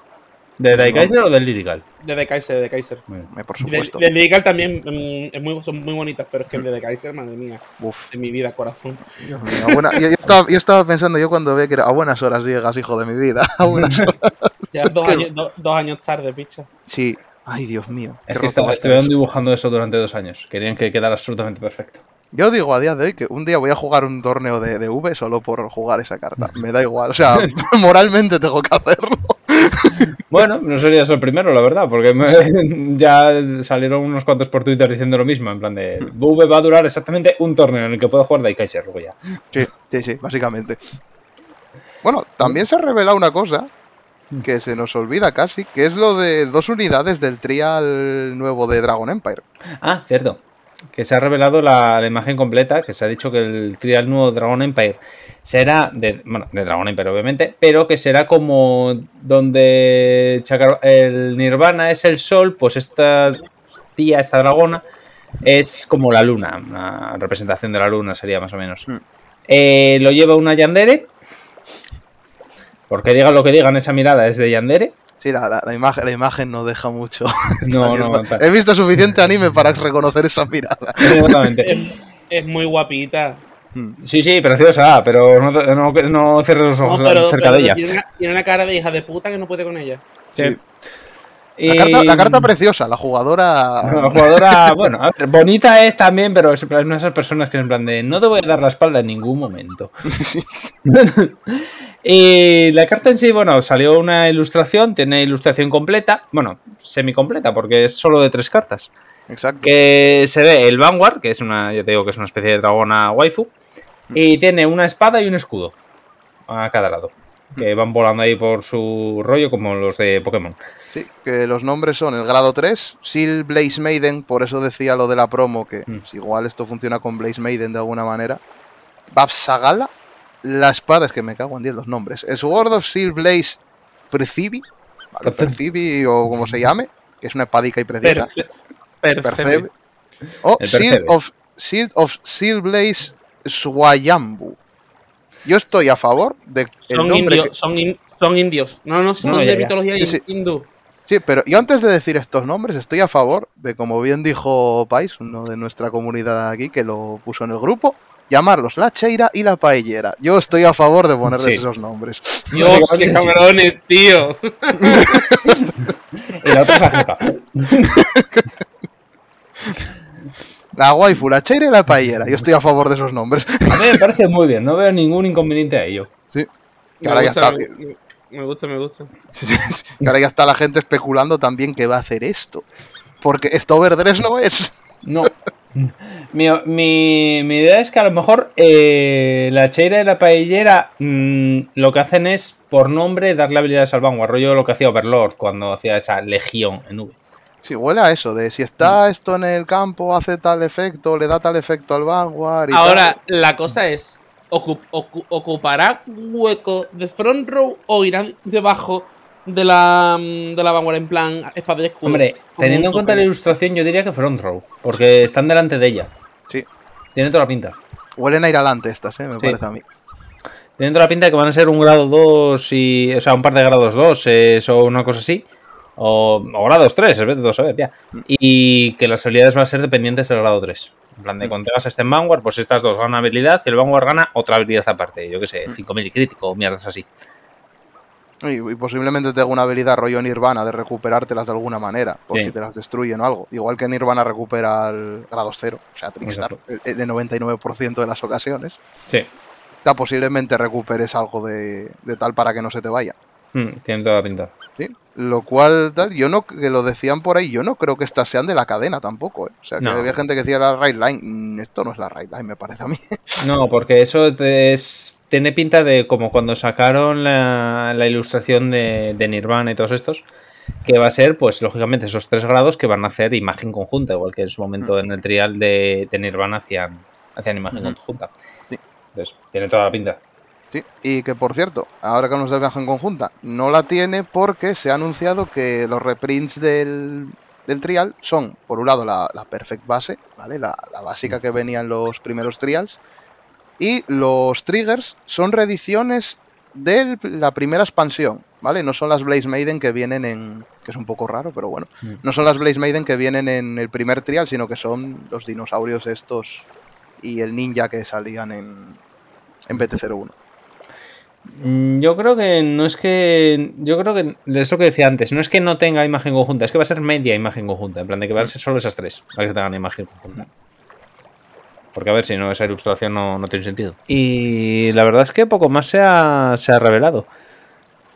¿De Daikaiser o del Lyrical? de The Kaiser, de Kaiser. Eh, Por supuesto. de Lyrical también mm, es muy, son muy bonitas, pero es que el de The Kaiser, madre mía, Uf, de mi vida, corazón. Dios mío, a buena- yo, yo estaba, yo estaba pensando yo cuando ve que era a buenas horas llegas, hijo de mi vida. A buenas horas. Ya dos Qué- años, do- dos años tarde, picha. Sí, Ay, Dios mío. Es que roto va está- a estar estuvieron eso. dibujando eso durante dos años. Querían que quedara absolutamente perfecto. Yo digo a día de hoy que un día voy a jugar un torneo de, de V solo por jugar esa carta. Me da igual. O sea, moralmente tengo que hacerlo. Bueno, no serías el primero, la verdad, porque me- ya salieron unos cuantos por Twitter diciendo lo mismo, en plan de V va a durar exactamente un torneo en el que puedo jugar Daikaiser luego ya. Sí, sí, sí, básicamente. Bueno, también se ha revelado una cosa que se nos olvida casi, que es lo de dos unidades del trial nuevo de Dragon Empire. Ah, cierto. Que se ha revelado la, la imagen completa, que se ha dicho que el trial nuevo Dragon Empire será de, bueno, de Dragon Empire obviamente, pero que será como donde el Nirvana es el sol, pues esta tía, esta dragona, es como la luna, una representación de la luna sería más o menos. Hmm. Eh, lo lleva una Yandere, porque digan lo que digan, esa mirada es de Yandere. Sí, la, la- la imagen, la imagen no deja mucho. No, no. He visto suficiente anime para reconocer esa mirada. Exactamente. Es, es muy guapita. Mm. Sí, sí, preciosa, pero no, no, no cierres los No, ojos pero, cerca pero de ella. Tiene, una, tiene una cara de hija de puta que no puede con ella. Sí. La, carta, la carta preciosa, la jugadora. La jugadora, bueno, a ver, bonita es también, pero es una de esas personas que es en plan de no te voy a dar la espalda en ningún momento. y la carta en sí, bueno, salió una ilustración, tiene ilustración completa, bueno, semi completa, porque es solo de tres cartas. Exacto. Que se ve el Vanguard, que es una, ya te digo que es una especie de dragona waifu, y tiene una espada y un escudo a cada lado. Que van volando ahí por su rollo como los de Pokémon. Sí, que los nombres son el grado 3, Seal Blaze Maiden, por eso decía lo de la promo, que Mm. pues, igual esto funciona con Blaze Maiden de alguna manera. Babsagala, la espada, es que me cago en 10 los nombres. Sword of Seal Blaze Percibi, ¿vale? Percibi o como se llame, que es una espadica y preciosa. Perce- percebe. Percebe. O El Shield of, Shield of Seal Blaze Swayambu. Yo estoy a favor de el Son, nombre indios, que- son, in- son indios. No, no, son No, de ya, ya. mitología Sí, sí. hindú. Sí, pero yo antes de decir estos nombres estoy a favor de, como bien dijo Pais, uno de nuestra comunidad aquí que lo puso en el grupo, llamarlos la cheira y la paellera. Yo estoy a favor de ponerles Sí. esos nombres. Dios, qué cabrones, tío. Y la otra es la waifu, la cheira y la paellera. Yo estoy a favor de esos nombres. A mí me parece muy bien, no veo ningún inconveniente a ello. Sí. Que ahora, ya gusta, está, me, me gusta, me gusta. que ahora ya está la gente especulando también que va a hacer esto. Porque esto overdress no es. No. Mi, mi- mi idea es que a lo mejor eh, la cheira y la paellera mm, lo que hacen es, por nombre, darle habilidades al Vanguard. Rollo lo que hacía Overlord cuando hacía esa legión en V. Sí, huele a eso, de si está esto en el campo, hace tal efecto, le da tal efecto al Vanguard y Ahora, tal. la cosa es, ocu- ocu- ¿ocupará hueco de front row o irá debajo de la, mm, de la vanguardia en plan espada y escudo? Hombre, teniendo en cuenta la ilustración, yo diría que front row, porque están delante de ella. Sí. Tiene toda la pinta. Huelen a ir adelante estas, ¿eh? me Sí. parece a mí. Tiene toda la pinta de que van a ser un grado 2 y. O sea, un par de grados 2 o una cosa así. O, o grados 3, es dos a ver, ya. Y que las habilidades van a ser dependientes del grado 3. En plan, de cuando tengas este en Vanguard, pues estas dos ganan habilidad y el Vanguard gana otra habilidad aparte. Yo qué sé, 5000 y crítico o mierdas así. Y, y posiblemente tenga una habilidad rollo Nirvana de recuperártelas de alguna manera, por si te las destruyen o algo. Igual que Nirvana recupera el grado 0, o sea, Trickstar, el, el 99% de las ocasiones. Sí. Ya posiblemente recuperes algo de, de tal para que no se te vaya. Mm, tiene toda la pinta. ¿sí? Lo cual, tal, yo no, que lo decían por ahí, yo no creo que estas sean de la cadena tampoco. ¿eh? O sea, que No. había gente que decía la Right Line. Esto no es la Right Line, me parece a mí. No, porque eso te- es, tiene pinta de como cuando sacaron la, la ilustración de, de Nirvana y todos estos, que va a ser, pues lógicamente, esos tres grados que van a hacer imagen conjunta, igual que en su momento en el trial de, de Nirvana hacían, hacían imagen conjunta. Sí. Entonces, tiene toda la pinta. Sí, y que por cierto, ahora que nos de viaje en conjunta, no la tiene porque se ha anunciado que los reprints del, del trial son, por un lado, la, la perfect base, ¿vale? La, la básica que venía en los primeros trials, y los triggers son reediciones de la primera expansión, ¿vale? No son las Blaze Maiden que vienen en. que es un poco raro, pero bueno. Mm. No son las Blaze Maiden que vienen en el primer trial, sino que son los dinosaurios estos y el ninja que salían en, en BT01. Mm, Yo creo que no es que. Yo creo que es lo que decía antes. No es que no tenga imagen conjunta, es que va a ser media imagen conjunta. En plan, de que van a ser solo esas tres las que tengan imagen conjunta. Porque a ver, si no, esa ilustración no, no tiene sentido. Y la verdad es que poco más se ha, se ha revelado.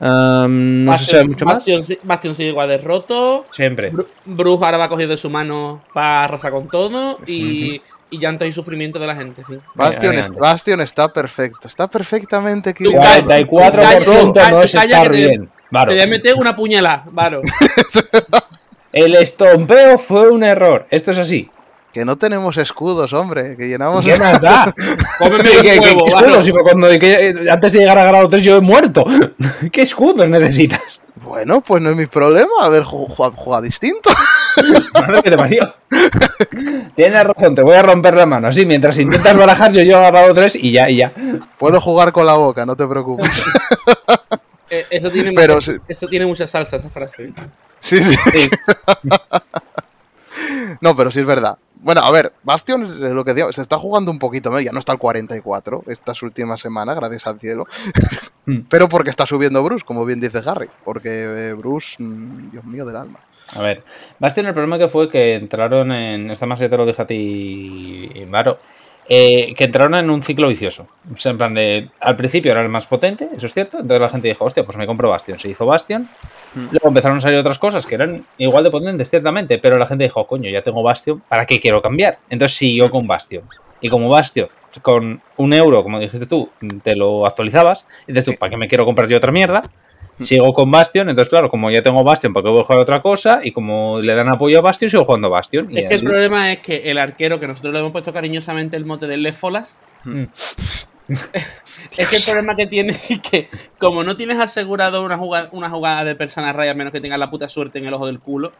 No sé si hay mucho más. Bastion, si- Bastion sigue igual de roto. Siempre. Bru- Bruce ahora va cogido de su mano para arrasar con todo. Y, y llanto y sufrimiento de la gente. en fin. Bastion, es- Bastion está perfecto, está perfectamente equilibrado. Calla, 44% calla, no es calla estar que te- bien. Varo. Te voy a meter una puñalada, Varo. El estompeo fue un error. Esto es así. Que no tenemos escudos, hombre, que llenamos... ¿Qué más da? Cómeme ¿Qué, escudos? Cuando- que- antes de llegar a grado 3 yo he muerto. ¿Qué escudos necesitas? Bueno, pues no es mi problema, a ver, ju- ju- juega distinto. Madre que te parió. Tienes razón, te voy a romper la mano. Así, mientras intentas barajar, yo llego a grado 3 y ya, y ya. Puedo jugar con la boca, no te preocupes. Eh, eso, tiene Pero mucha, sí. eso tiene mucha salsa, esa frase. ¿eh? Sí, sí. Sí. No, pero sí es verdad. Bueno, a ver, Bastion es lo que digo, se está jugando un poquito ya no está al 44 estas últimas semanas, gracias al cielo. Mm. pero porque está subiendo Bruce, como bien dice Harry. Porque eh, Bruce, mm, Dios mío del alma. A ver, Bastion el problema que fue que entraron en. Esta más ya te lo dije a ti, Varo. Eh, que entraron en un ciclo vicioso. O sea, en plan de. Al principio era el más potente, eso es cierto. Entonces la gente dijo, hostia, pues me compro Bastion. Se hizo Bastion. Mm. Luego empezaron a salir otras cosas que eran igual de potentes, ciertamente. Pero la gente dijo, coño, ya tengo Bastion, ¿para qué quiero cambiar? Entonces siguió con Bastion. Y como Bastion, con un euro, como dijiste tú, te lo actualizabas. Y dices tú, ¿para qué me quiero comprar yo otra mierda? Sigo con Bastion, entonces claro, como ya tengo Bastion, ¿para qué voy a jugar otra cosa? Y como le dan apoyo a Bastion, sigo jugando Bastion. Y Es que el problema es que el arquero, que nosotros le hemos puesto cariñosamente el mote de Lefolas, Mm. es que el problema que tiene es que, como no tienes asegurado una jugada, una jugada de persona raya, a menos que tengas la puta suerte en el ojo del culo,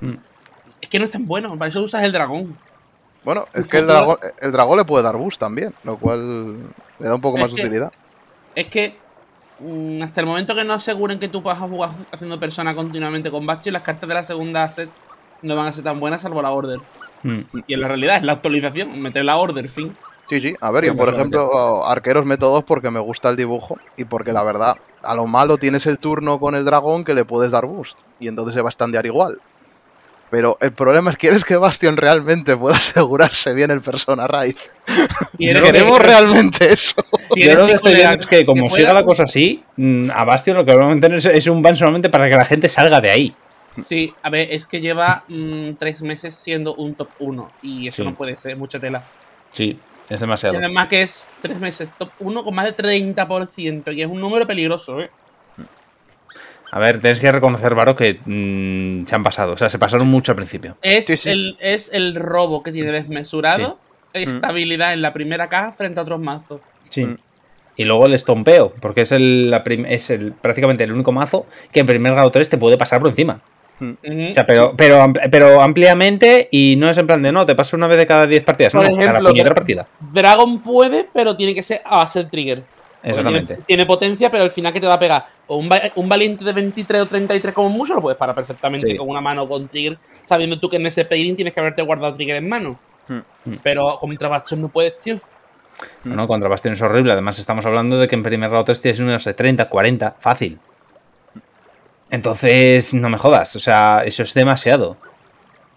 Mm. es que no es tan bueno. Para eso usas el dragón. Bueno, es que el dragón, el dragón le puede dar boost también, lo cual le da un poco Es más de que- utilidad. Es que hasta el momento que no aseguren que tú vas a jugar haciendo persona continuamente con Bastion, las cartas de la segunda set no van a ser tan buenas salvo la order. Mm. Y en la realidad es la actualización, meter la order, fin. Sí, sí. A ver, yo por ejemplo, arqueros métodos porque me gusta el dibujo y porque la verdad, a lo malo tienes el turno con el dragón que le puedes dar boost y entonces se va a standear igual. Pero el problema es que quieres que Bastion realmente pueda asegurarse bien el persona raíz. Y eres- Queremos realmente eso. Yo lo que estoy viendo es que como pueda- siga la cosa así, mm, a Bastion lo que vamos a tener es, es un ban solamente para que la gente salga de ahí. Sí, a ver, es que lleva mm, tres meses siendo un top 1 y eso Sí. no puede ser, mucha tela. Sí, es Y demasiado. además que es tres meses top 1 con más de 30%, y es un número peligroso, ¿eh? A ver, tienes que reconocer, Varo, que mm, se han pasado. O sea, se pasaron mucho al principio. Es, Sí, sí. El, es el robo que tiene desmesurado estabilidad en la primera caja frente a otros mazos. Sí. Mm. Y luego el estompeo, porque es el, la prim- es el prácticamente el único mazo que en primer grado 3 te puede pasar por encima. Ujú. O sea, pero, pero, pero ampliamente y no es en plan de no, te paso una vez de cada 10 partidas. Por no, cada ejemplo, puñetera partida. Dragon puede, pero tiene que ser a base de trigger. Exactamente. Tiene, tiene potencia, pero al final que te va a pegar. O un, va- un valiente de 23 o 33 como mucho lo puedes parar perfectamente Sí. con una mano con trigger, sabiendo tú que en ese pairing tienes que haberte guardado trigger en mano. Hmm. Pero contra Bastion no puedes, tío. No, contra Bastion es horrible. Además, estamos hablando de que en primer grado 3 tienes unos de 30, 40, fácil. Entonces, no me jodas. O sea, eso es demasiado.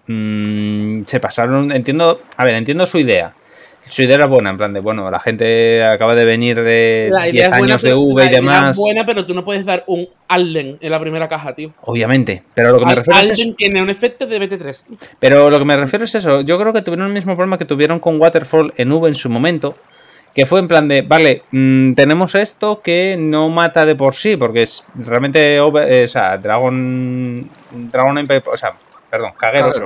Mm, se pasaron. Entiendo. A ver, entiendo su idea. Su idea era buena, en plan de, bueno, la gente acaba de venir de La idea 10 es buena, años de V la y idea demás. Es buena, pero tú no puedes dar un Alden en la primera caja, tío. Obviamente. Pero lo que me Al- refiero es Alden eso. tiene un efecto de BT3. Pero lo que me refiero es eso. Yo creo que tuvieron el mismo problema que tuvieron con Waterfall en V en su momento. Que fue en plan de, vale, mm, tenemos esto que no mata de por sí, porque es realmente, over- eh, o sea, Dragon, Dragon Empire, o sea, perdón,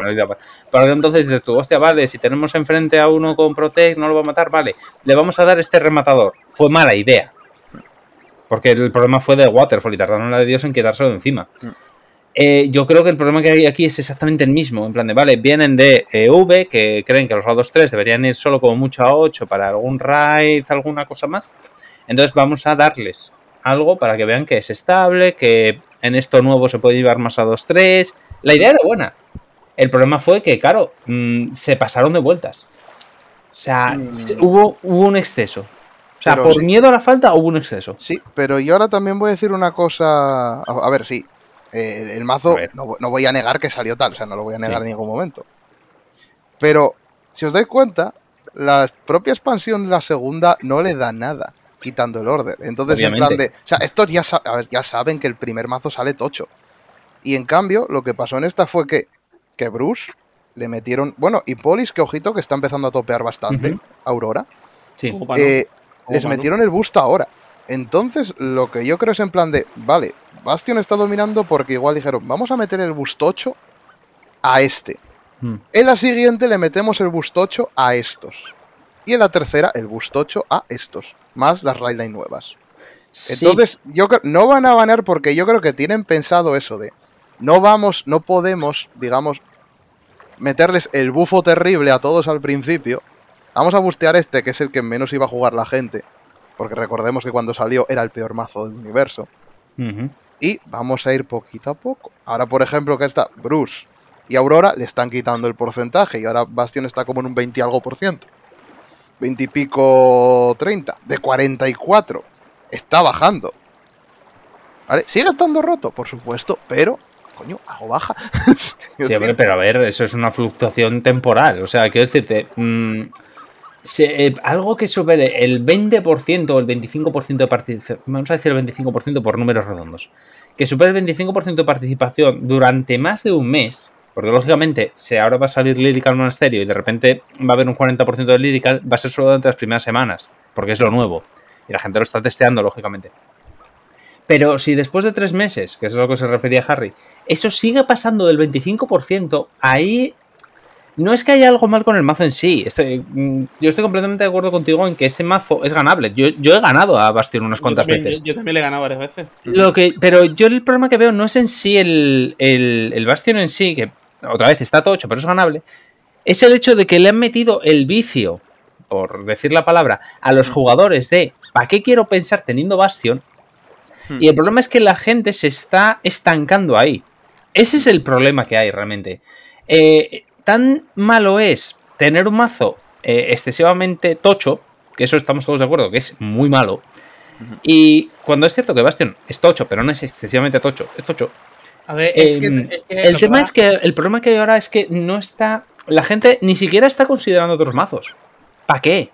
me olvidaba. Pero entonces dices tú, hostia, vale, si tenemos enfrente a uno con Protect, no lo va a matar, vale, le vamos a dar este rematador. Fue mala idea. Porque el problema fue de Waterfall y tardaron la de Dios en quitárselo de encima. Mm. Eh, yo creo que el problema que hay aquí es exactamente el mismo. En plan de, vale, vienen de eh, V, que creen que los grados 3 deberían ir solo como mucho a 8 para algún raid, alguna cosa más. Entonces vamos a darles algo para que vean que es estable, que en esto nuevo se puede llevar más a 2-3. La idea era buena. El problema fue que, claro, mm, se pasaron de vueltas. O sea, Mm. hubo, hubo un exceso. O sea, Pero por sí. miedo a la falta hubo un exceso. Sí, pero yo ahora también voy a decir una cosa. A, a ver, sí. eh, el mazo, no, no voy a negar que salió tal, o sea, no lo voy a negar Sí. en ningún momento. Pero, si os dais cuenta, la propia expansión, la segunda, no le da nada, quitando el order. Entonces, en plan Obviamente. de. O sea, estos ya, sa- a ver, ya saben que el primer mazo sale tocho. Y en cambio, lo que pasó en esta fue que, que Bruce le metieron. Bueno, y Polis, que ojito, que está empezando a topear bastante. Aurora. Sí. Eh, les metieron el boost ahora. Entonces, lo que yo creo es en plan de, vale, Bastion está dominando porque igual dijeron, vamos a meter el boost 8 a este. Mm. En la siguiente le metemos el boost 8 a estos. Y en la tercera, el boost 8 a estos. Más las Raidline nuevas. Sí, Entonces, yo creo, no van a banear porque yo creo que tienen pensado eso de, no vamos, no podemos, digamos, meterles el bufo terrible a todos al principio. Vamos a bustear este, que es el que menos iba a jugar la gente. Porque recordemos que cuando salió era el peor mazo del universo. Y vamos a ir poquito a poco. Ahora, por ejemplo, que está Bruce y Aurora le están quitando el porcentaje. Y ahora Bastion está como en un 20 y algo por ciento. 20 y pico 30. De 44. Está bajando. ¿Vale? Sigue estando roto, por supuesto. Pero, coño, algo baja. Sí, hombre, pero a ver, eso es una fluctuación temporal. O sea, quiero decirte, mm, se- eh, algo que supere el 20% o el 25% de participación, vamos a decir el 25% por números redondos, que supere el 25% de participación durante más de un mes, porque lógicamente, si ahora va a salir Lyrical Monasterio y de repente va a haber un 40% de Lyrical, va a ser solo durante las primeras semanas, porque es lo nuevo. Y la gente lo está testeando, lógicamente. Pero si después de tres meses, que es a lo que se refería Harry, eso sigue pasando del 25%, ahí no es que haya algo mal con el mazo en sí. Estoy, mm, yo estoy completamente de acuerdo contigo en que ese mazo es ganable. Yo, yo he ganado a Bastion unas Yo cuantas también- veces. Yo, yo también le he ganado varias veces. Lo que, pero yo el problema que veo no es en sí el, el, el Bastion en sí, que otra vez está tocho, pero es ganable. Es el hecho de que le han metido el vicio, por decir la palabra, a los jugadores de ¿para qué quiero pensar teniendo Bastion? Hmm. Y el problema es que la gente se está estancando ahí. Ese es el problema que hay realmente. Eh, tan malo es tener un mazo eh, excesivamente tocho, que eso estamos todos de acuerdo, que es muy malo. Y cuando es cierto que Bastion es tocho, pero no es excesivamente tocho, es tocho. A ver, es que, Em, es que el tema que es que el problema que hay ahora es que no está. La gente ni siquiera está considerando otros mazos. ¿Para qué?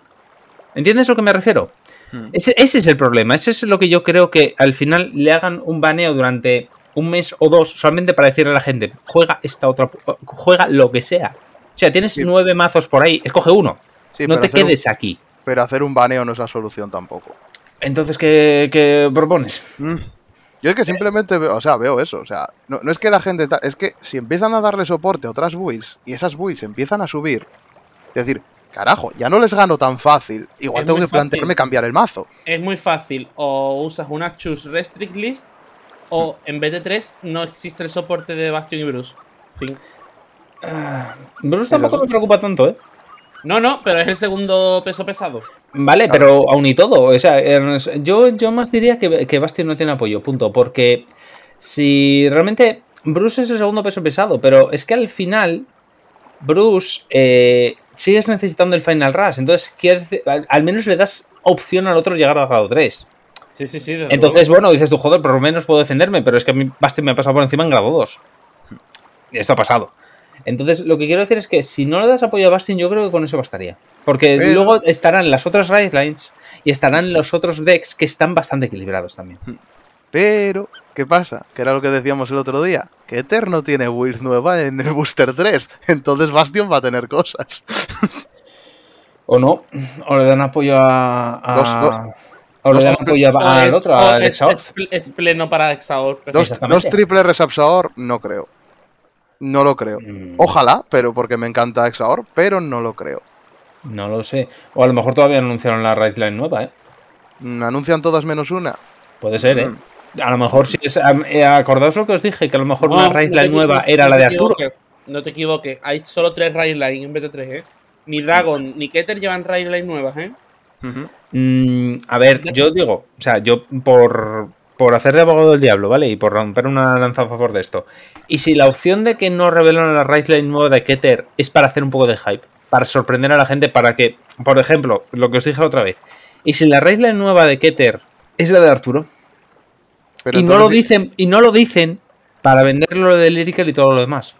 ¿Entiendes a lo que me refiero? Hmm. Ese, ese es el problema. Ese es lo que yo creo que al final le hagan un baneo durante un mes o dos solamente para decirle a la gente, juega esta otra, juega lo que sea. O sea, tienes Sí. nueve mazos por ahí, escoge uno. Sí, no pero te hacer un- quedes aquí. pero hacer un baneo no es la solución tampoco. Entonces, ¿qué, qué propones? Mm. Yo es que simplemente veo, o sea, veo eso. O sea, no, no es que la gente. ta- Es que si empiezan a darle soporte a otras builds y esas builds empiezan a subir, es decir, carajo, ya no les gano tan fácil. Igual Es tengo que plantearme cambiar el mazo. Es muy fácil. O usas una Choose Restrict List. O en vez de 3 no existe el soporte de Bastion y Bruce. Fin. Bruce tampoco me preocupa tanto, ¿eh? No, no, pero es el segundo peso pesado. Vale, Claro. pero aún y todo, o sea, eh, yo, yo más diría que, que Bastion no tiene apoyo, punto. Porque si realmente Bruce es el segundo peso pesado, pero es que al final Bruce eh, sigues necesitando el Final Rush, entonces quieres, al, al menos le das opción al otro llegar al grado 3. Sí, sí, sí. Entonces, luego. bueno, dices tú, joder, por lo menos puedo defenderme, pero es que a mí Bastion me ha pasado por encima en grado 2. Y esto ha pasado. Entonces, lo que quiero decir es que si no le das apoyo a Bastion, yo creo que con eso bastaría. Porque Pero- luego estarán las otras Lines y estarán los otros decks que están bastante equilibrados también. Pero, ¿qué pasa? Que era lo que decíamos el otro día. Que Eterno tiene build nueva en el Booster 3. Entonces Bastion va a tener cosas. O no, o le dan apoyo a. a- Dos- dos- o le dan apoyo a- al es- otro, al es, Exhaust. es pl- es pleno para Exaor. Dos, dos triple Resapsaor, no creo. No lo creo. Mm, Ojalá, pero porque me encanta Exaor, pero no lo creo. No lo sé. O a lo mejor todavía no anunciaron la Raid Line nueva, ¿eh? ¿Anuncian todas menos una? Puede ser, ¿eh? Mm. A lo mejor sí es. eh, Acordaos lo que os dije, que a lo mejor No, una Raid no te Line nueva era la de Arturo. No te equivoques, hay solo tres Raidline en vez de tres, ¿eh? Ni Dragon ni Keter llevan Raidline nuevas, ¿eh? Mm, a ver, yo digo, o sea, yo por, por hacer de abogado del diablo, ¿vale? Y por romper una lanza a favor de esto. Y si la opción de que no revelan la Raid Line nueva de Keter es para hacer un poco de hype, para sorprender a la gente, para que, por ejemplo, lo que os dije la otra vez, ¿Y si la Raidline nueva de Keter es la de Arturo? Pero y no lo dicen, y no lo dicen para venderlo de Lyrical y todo lo demás.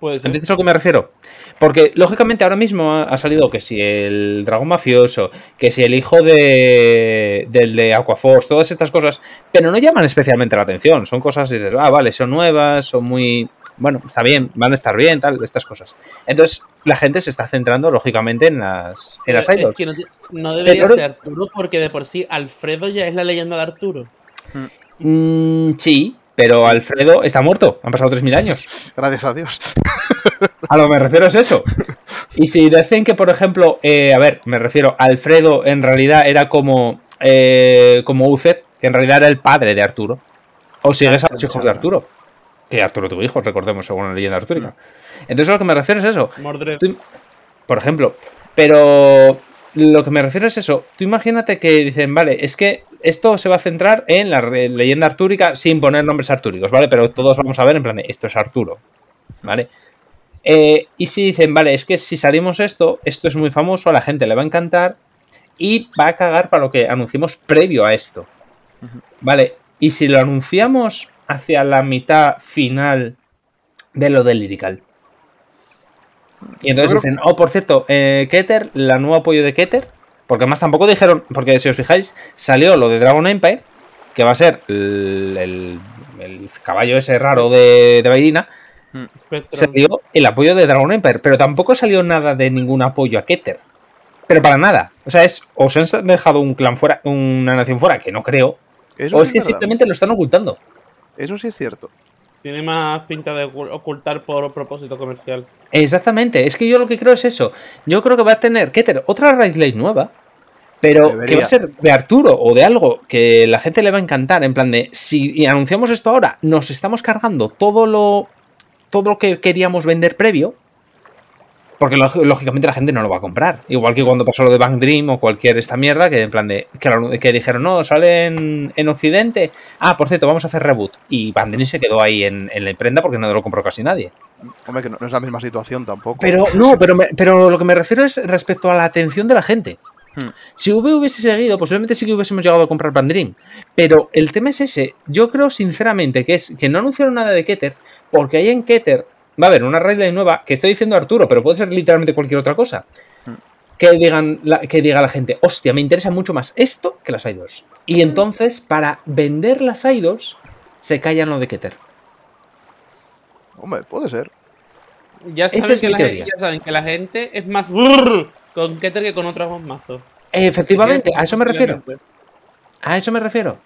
¿Entiendes a lo que me refiero? Porque, lógicamente, ahora mismo ha, ha salido que si el dragón mafioso, que si el hijo de, del de Aquaforce, todas estas cosas, pero no llaman especialmente la atención. Son cosas y dices, ah, vale, son nuevas, son muy. Bueno, está bien, van a estar bien, tal, estas cosas. Entonces, la gente se está centrando, lógicamente, en las, en las idols. es que no, debería Pero- ser Arturo porque de por sí Alfredo ya es la leyenda de Arturo. Mm, sí, pero Alfredo está muerto. Han pasado 3.000 años. Gracias a Dios. A lo que me refiero es eso. Y si dicen que, por ejemplo, eh, a ver, me refiero, Alfredo en realidad era como, eh, como Uther, que en realidad era el padre de Arturo. O sigues a los hijos de Arturo. Que Arturo tuvo hijos, recordemos, según la leyenda artúrica. Entonces a lo que me refiero es eso. Tú- por ejemplo. Pero lo que me refiero es eso. Tú imagínate que dicen, vale, es que esto se va a centrar en la leyenda artúrica sin poner nombres artúricos, ¿vale? Pero todos vamos a ver en plan, de, esto es Arturo, ¿vale? Eh, y si dicen, vale, es que si salimos esto, esto es muy famoso, a la gente le va a encantar y va a cagar para lo que anunciamos previo a esto, ¿vale? Y si lo anunciamos hacia la mitad final de lo del Lyrical. Y entonces Yo creo- dicen, oh, por cierto, eh, Keter, la nuevo apoyo de Keter, porque además tampoco dijeron, porque si os fijáis, salió lo de Dragon Empire, que va a ser el, el- el caballo ese raro de, de Spectrum. salió el apoyo de Dragon Empire, pero tampoco salió nada de ningún apoyo a Keter. Pero para nada. O sea, es o se han dejado un clan fuera, una nación fuera, que no creo, Eso o sí es que verdad. simplemente lo están ocultando. Eso sí es cierto. Tiene más pinta de ocul- ocultar por propósito comercial. Exactamente, es que yo lo que creo es eso. Yo creo que va a tener Keter otra Raid Lane nueva, pero que va a ser de Arturo o de algo que la gente le va a encantar. En plan de, si anunciamos esto ahora, nos estamos cargando todo lo, todo lo que queríamos vender previo. Porque lóg- lógicamente la gente no lo va a comprar. Igual que cuando pasó lo de Bank Dream o cualquier esta mierda, que en plan de. Que, dijeron, no, sale en, en Occidente. Ah, por cierto, vamos a hacer reboot. Y Bank Dream se quedó ahí en, en la imprenta porque no lo compró casi nadie. Hombre, que no, no es la misma situación tampoco. Pero no, pero, me- pero lo que me refiero es respecto a la atención de la gente. Hmm. Si V hubiese seguido, posiblemente sí que hubiésemos llegado a comprar Pandream. Pero el tema es ese. Yo creo sinceramente que es que no anunciaron nada de Keter, porque ahí en Keter va a haber una raidline nueva, que estoy diciendo Arturo, pero puede ser literalmente cualquier otra cosa. Hmm. Que, digan la, que diga la gente, hostia, me interesa mucho más esto que las idols. Y entonces, para vender las idols, se callan lo de Keter. Hombre, puede ser. Ya saben, es que la, teoría. ya saben que la gente es más brrr con Keter que con otros mazos. Efectivamente, que, a eso me refiero. A eso me refiero.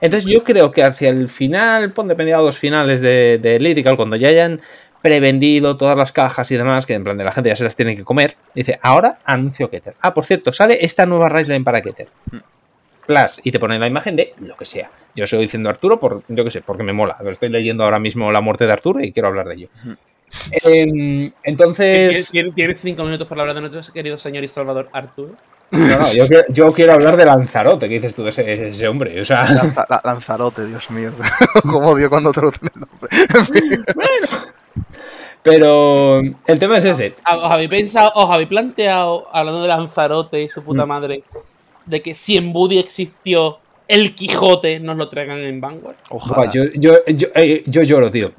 Entonces yo creo que hacia el final, pon de mediados finales de, de Lyrical, cuando ya hayan prevendido todas las cajas y demás, que en plan de la gente ya se las tiene que comer, dice, ahora anuncio Keter. Ah, por cierto, sale esta nueva raidline para Keter. Plus, y te ponen la imagen de lo que sea. Yo sigo diciendo Arturo por, yo qué sé, porque me mola. Estoy leyendo ahora mismo la muerte de Arturo y quiero hablar de ello. Em, entonces... ¿Tienes, tienes- cinco minutos para hablar de nuestro querido señor y salvador Arturo? No, no, yo, quiero- yo quiero hablar de Lanzarote, que dices tú, ese, ese hombre. O sea, Lanza- la- Lanzarote, Dios mío. Como odio cuando te lo tiene el nombre. Pero el tema es ese. Ah, ¿Os habéis pensado, os habéis planteado, hablando de Lanzarote y su puta Mm. madre, de que si en Buddy existió el Quijote, nos lo traigan en Vanguard? Ojalá. Buah, yo, yo, yo, eh, yo lloro, tío.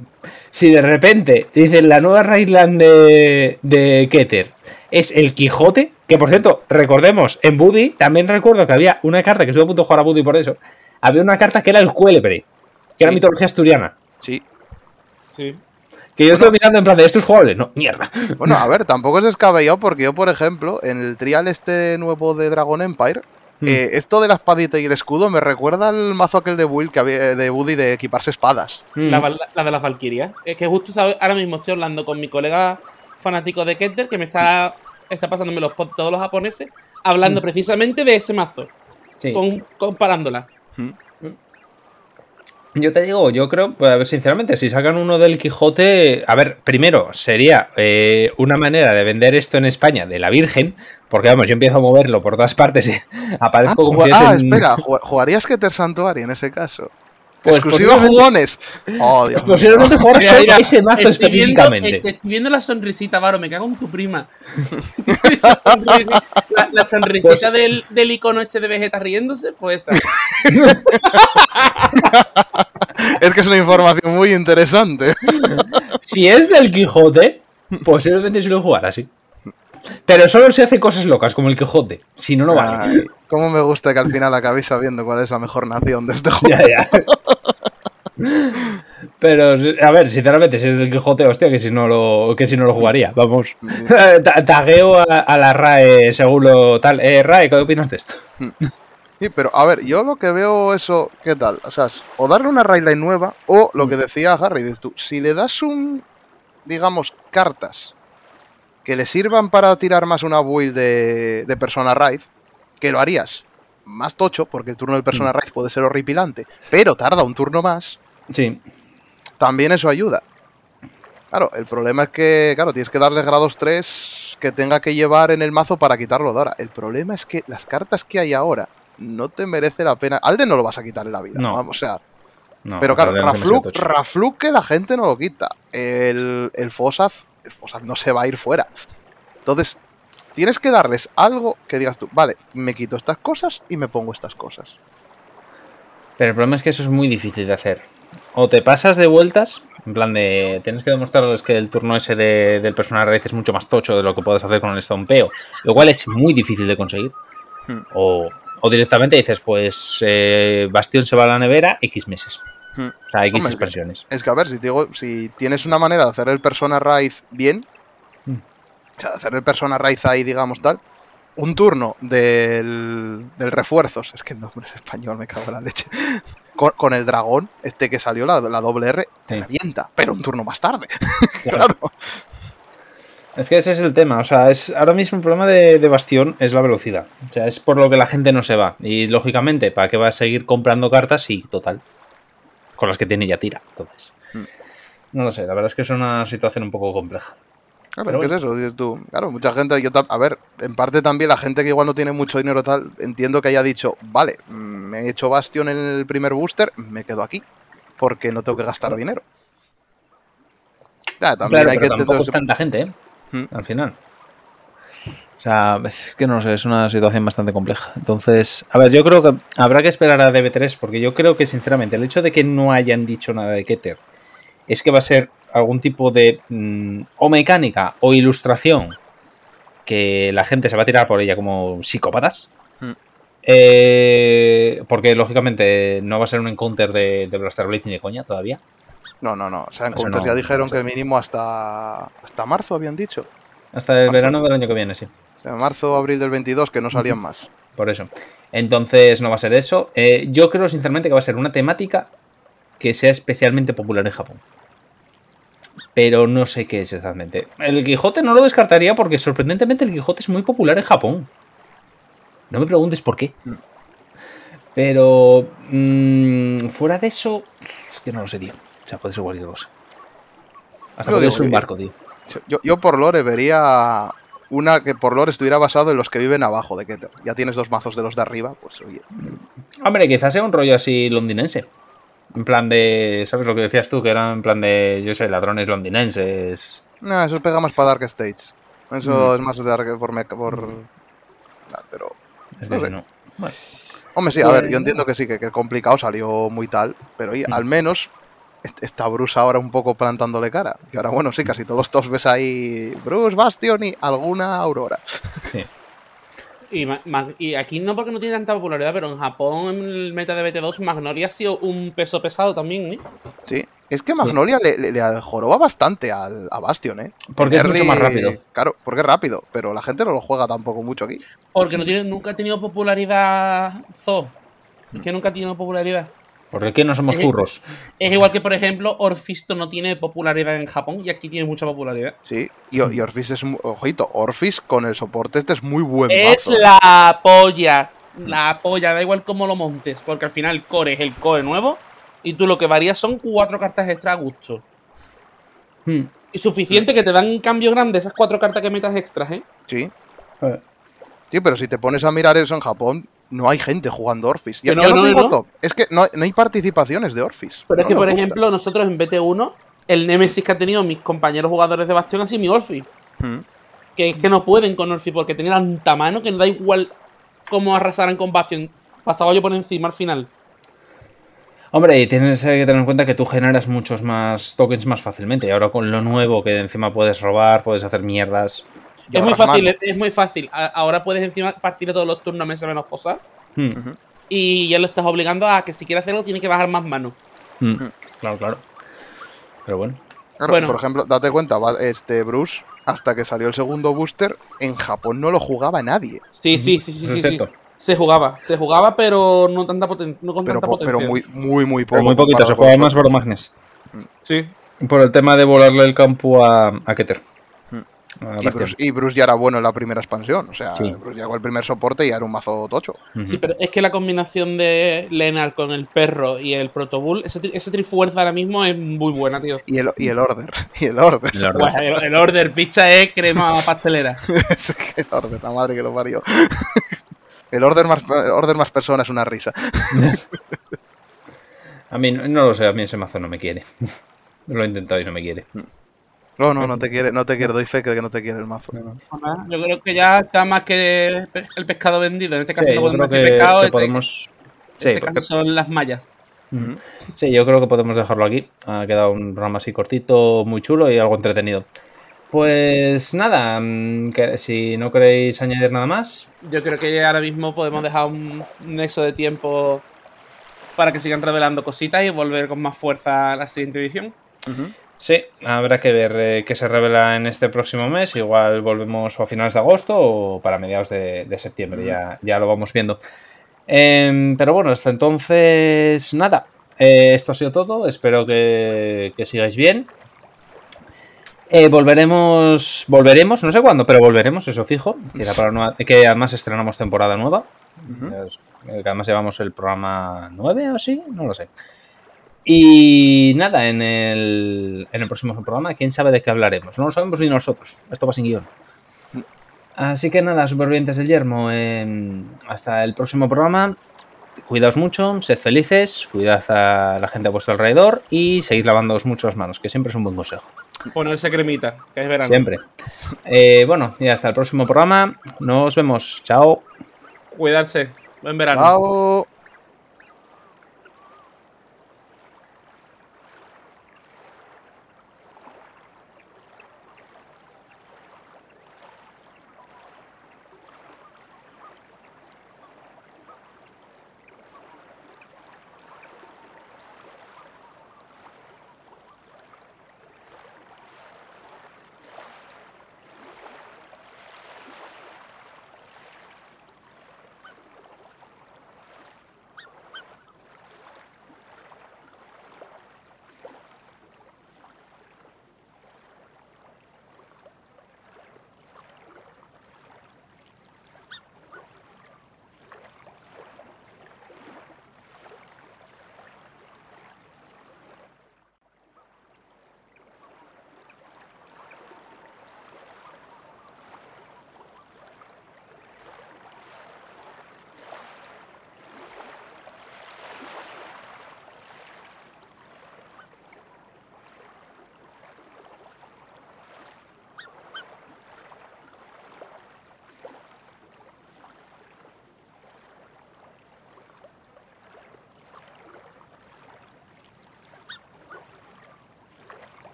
Si de repente dicen la nueva Raidland de, de Keter es el Quijote, que por cierto, recordemos, en Buddy también recuerdo que había una carta que estuve a punto de jugar a Buddy por eso. Había una carta que era el Cuélebre, que era mitología asturiana. Sí. Sí. Que yo estoy mirando en plan de esto es jugable. No, mierda. Bueno, a ver, tampoco es descabellado porque yo, por ejemplo, en el trial este nuevo de Dragon Empire, Mm. eh, esto de la espadita y el escudo me recuerda al mazo aquel de Will que había de Buddy de equiparse espadas. Mm. La, la de las Valkyrias. Es que justo ahora mismo estoy hablando con mi colega fanático de Keter que me está, está pasándome los pods todos los japoneses, hablando Mm. precisamente de ese mazo, Sí. con- comparándola. Yo te digo, yo creo, pues, a ver, sinceramente, si sacan uno del Quijote, a ver, primero sería eh, una manera de vender esto en España de la Virgen, porque vamos, yo empiezo a moverlo por todas partes y Ah, aparezco como ju- si es ah, en- espera, ju- ¿jugarías Keter Santuario en ese caso? Pues Exclusiva jugones. Oh, Dios mío. Posiblemente jugar Mira, solo mira, ese mazo estoy viendo, específicamente. eh, estoy viendo la sonrisita, Varo, me cago en tu prima. Esa la, la sonrisita Pues- del, del icono este de Vegeta riéndose, pues esa. Es que es una información muy interesante. Si es del Quijote, posiblemente sí lo jugará, sí. Pero solo se hace cosas locas, como el Quijote. Si no, no vale. Ay, cómo me gusta que al final acabéis sabiendo cuál es la mejor nación de este juego. Ya, ya. Pero, a ver, sinceramente, si es del Quijote, hostia, que si no lo, que si no lo jugaría. Vamos. Ta- Tagueo a, a la RAE según lo tal. Eh, RAE, ¿qué opinas de esto? Sí, pero a ver, yo lo que veo eso, ¿qué tal? O sea, o darle una raidline nueva o lo que decía Harry, dices tú, si le das un, digamos, cartas que le sirvan para tirar más una build de, de Persona Raid, que lo harías más tocho, porque el turno del Persona Raid puede ser horripilante, pero tarda un turno más, Sí. también eso ayuda. Claro, el problema es que, claro, tienes que darle grados 3 que tenga que llevar en el mazo para quitarlo de ahora. El problema es que las cartas que hay ahora no te merece la pena. Alden no lo vas a quitar en la vida. No. Vamos, o sea, No, pero claro, Rafluk, que la gente no lo quita. El, el Fossaz, el Fossaz no se va a ir fuera. Entonces, tienes que darles algo que digas tú, vale, me quito estas cosas y me pongo estas cosas. Pero el problema es que eso es muy difícil de hacer. O te pasas de vueltas, en plan de. Tienes que demostrarles que el turno ese de- del personaje raíz es mucho más tocho de lo que puedes hacer con el estompeo, lo cual es muy difícil de conseguir. Hmm. O, o directamente dices, pues eh, Bastión se va a la nevera X meses. Hmm. O sea, X Hombre, expansiones. Es que a ver, si, te digo, si tienes una manera de hacer el Persona Raid bien, Mm. o sea, de hacer el Persona Raid ahí, digamos tal, un turno del, del refuerzos, es que el nombre es español, me cago en la leche, con, con el dragón, este que salió, la, la doble R, te Sí. revienta, pero un turno más tarde. Claro. claro. Es que ese es el tema. O sea, es ahora mismo el problema de, de Bastión es la velocidad. O sea, es por lo que la gente no se va. Y lógicamente, ¿para qué va a seguir comprando cartas? Sí, total. Con las que tiene ya tira. Entonces. Mm. No lo sé, la verdad es que es una situación un poco compleja. Claro, Pero ¿qué es eso? Dices tú, claro, mucha gente, yo a ver, en parte también la gente que igual no tiene mucho dinero tal, entiendo que haya dicho, vale, mm, me he hecho Bastion en el primer booster, me quedo aquí, porque no tengo que gastar dinero. Ya, también Claro, hay que pero tampoco entender es tanta gente, ¿eh? Mm. Al final. O sea, es que no sé, es una situación bastante compleja. Entonces, a ver, yo creo que habrá que esperar a DB3, porque yo creo que, sinceramente, el hecho de que no hayan dicho nada de Keter es que va a ser algún tipo de mm, o mecánica o ilustración que la gente se va a tirar por ella como psicópatas. Mm. Eh, porque lógicamente no va a ser un encounter de, de Blaster Blade ni de coña todavía. No, no, no. O sea, en Eso Counters no, ya dijeron que mínimo hasta, hasta marzo habían dicho. Hasta el Marzo. verano del año que viene, sí. O sea, marzo, abril del 22, que no salían más. Por eso. Entonces no va a ser eso. Eh, yo creo sinceramente que va a ser una temática que sea especialmente popular en Japón. Pero no sé qué es exactamente. El Quijote no lo descartaría porque sorprendentemente el Quijote es muy popular en Japón. No me preguntes por qué. Mm. Pero mm, fuera de eso, es que no lo sé, tío. O sea, puede ser cualquier cosa. Hasta puede ser un que- barco, tío. Yo, yo por lore vería una que por lore estuviera basado en los que viven abajo de Keter. Ya tienes dos mazos de los de arriba, pues oye. Hombre, quizás sea un rollo así londinense. En plan de. ¿Sabes lo que decías tú? Que era en plan de. Yo sé, ladrones londinenses. No, eso pega más para Dark States. Eso Mm. es más de Dark por... meca- por... Ah, Pero... Es que No sé. si no. Bueno, Hombre, sí, a ver, yo entiendo que sí, que, que complicado salió muy tal, pero oye, Mm. al menos est- está Bruce ahora un poco plantándole cara. Y ahora, bueno, sí, casi todos tos ves ahí Bruce, Bastion y alguna Aurora. sí. Y, aquí no porque no tiene tanta popularidad, pero en Japón, en el meta de BT2, Magnolia ha sido un peso pesado también, ¿eh? Sí, es que Magnolia le, le- le joroba bastante al, a Bastion, ¿eh? Porque es mucho más rápido. Claro, porque es rápido, pero la gente no lo juega tampoco mucho aquí. Porque no tiene, nunca ha tenido popularidad Zo. Es que nunca ha tenido popularidad. ¿Por qué no somos Eh, furros? Es igual que, por ejemplo, Orfisto no tiene popularidad en Japón y aquí tiene mucha popularidad. Sí, y, y Orphis es, mu- ojito, Orphis con el soporte este es muy buen Es mazo. la polla. La polla, da igual cómo lo montes. Porque al final el core es el core nuevo. Y tú lo que varías son cuatro cartas extra a gusto. Hmm. Y suficiente que te dan un cambio grande esas cuatro cartas que metas extras, ¿eh? Sí, sí, pero si te pones a mirar eso en Japón, no hay gente jugando Orphis. Ya, no, ya no, no, digo no. top, es que no, no hay participaciones de Orphis. Pero es que, por gusta. ejemplo, nosotros en BT1, el Nemesis que ha tenido mis compañeros jugadores de Bastión ha sido mi Orphy. Mm. Que es que no pueden con Orphy porque tenía tanta mano que no da igual cómo arrasaran con Bastion. Pasaba yo por encima al final. Hombre, y tienes que tener en cuenta que tú generas muchos más tokens más fácilmente. Y ahora con lo nuevo que encima puedes robar, puedes hacer mierdas. Y Es muy fácil, es muy fácil. Ahora puedes encima partir todos los turnos mesa menos fosa. Hmm. Y ya lo estás obligando a que si quiere hacerlo tiene que bajar más mano. hmm. Claro, claro. Pero bueno. Claro, Bueno. Por ejemplo, date cuenta, este Bruce, hasta que salió el segundo booster, en Japón no lo jugaba nadie. Sí, sí, sí, sí, sí. Se jugaba, se jugaba, pero no tanta poten- no con Pero, tanta po- potencia. pero muy, muy, muy poco. Pero muy poquito, se los más otros. Bromagnes. Sí. Por el tema de volarle el campo a, a Keter. Hmm. A Y. Bruce, y Bruce ya era bueno en la primera expansión. O sea, Sí. Bruce llegó el primer soporte y ya era un mazo tocho. Sí, pero es que la combinación de Leonard con el perro y el Protobull, ese, tri- ese trifuerza ahora mismo es muy buena, tío. Y el, y el Order. Y el Order. El, el Order Pizza es crema pastelera. Es que el Order, la madre que lo parió. El Order más, el order más persona es una risa. A mí no, no lo sé, a mí ese mazo no me quiere. Lo he intentado y no me quiere. No, no, no te quiere, no te quiere, doy fe que no te quiere el mazo. Yo creo que ya está más que el pe- el pescado vendido. En este caso Sí, no podemos decir pescado, que este- podemos. Sí, en este porque- caso son las mallas. Ujú. Sí, yo creo que podemos dejarlo aquí. Ha quedado un programa así cortito, muy chulo y algo entretenido. Pues nada, mm, que si no queréis añadir nada más, Yo creo que ahora mismo podemos dejar un nexo de tiempo para que sigan revelando cositas y volver con más fuerza a la siguiente edición. Ujú. Sí, habrá que ver eh, qué se revela en este próximo mes. Igual volvemos o a finales de agosto o para mediados de, de septiembre, ya, ya lo vamos viendo. Em, pero bueno, hasta entonces, nada. Eh, esto ha sido todo. Espero que, que sigáis bien. Eh, volveremos, volveremos, no sé cuándo, pero volveremos, eso fijo. Que, era para una- que además estrenamos temporada nueva. Es- que además llevamos el programa 9 o así, no lo sé. Y nada, en el, en el próximo programa, quién sabe de qué hablaremos. No lo sabemos ni nosotros. Esto va sin guion. Así que nada, supervivientes del yermo. eh, hasta el próximo programa. Cuidaos mucho, sed felices, cuidad a la gente a vuestro alrededor y seguid lavándoos mucho las manos, que siempre es un buen consejo. Ponerse cremita, que es verano. Siempre. Eh, bueno, y hasta el próximo programa. Nos vemos. Chao. Cuidarse. Buen verano. Chao.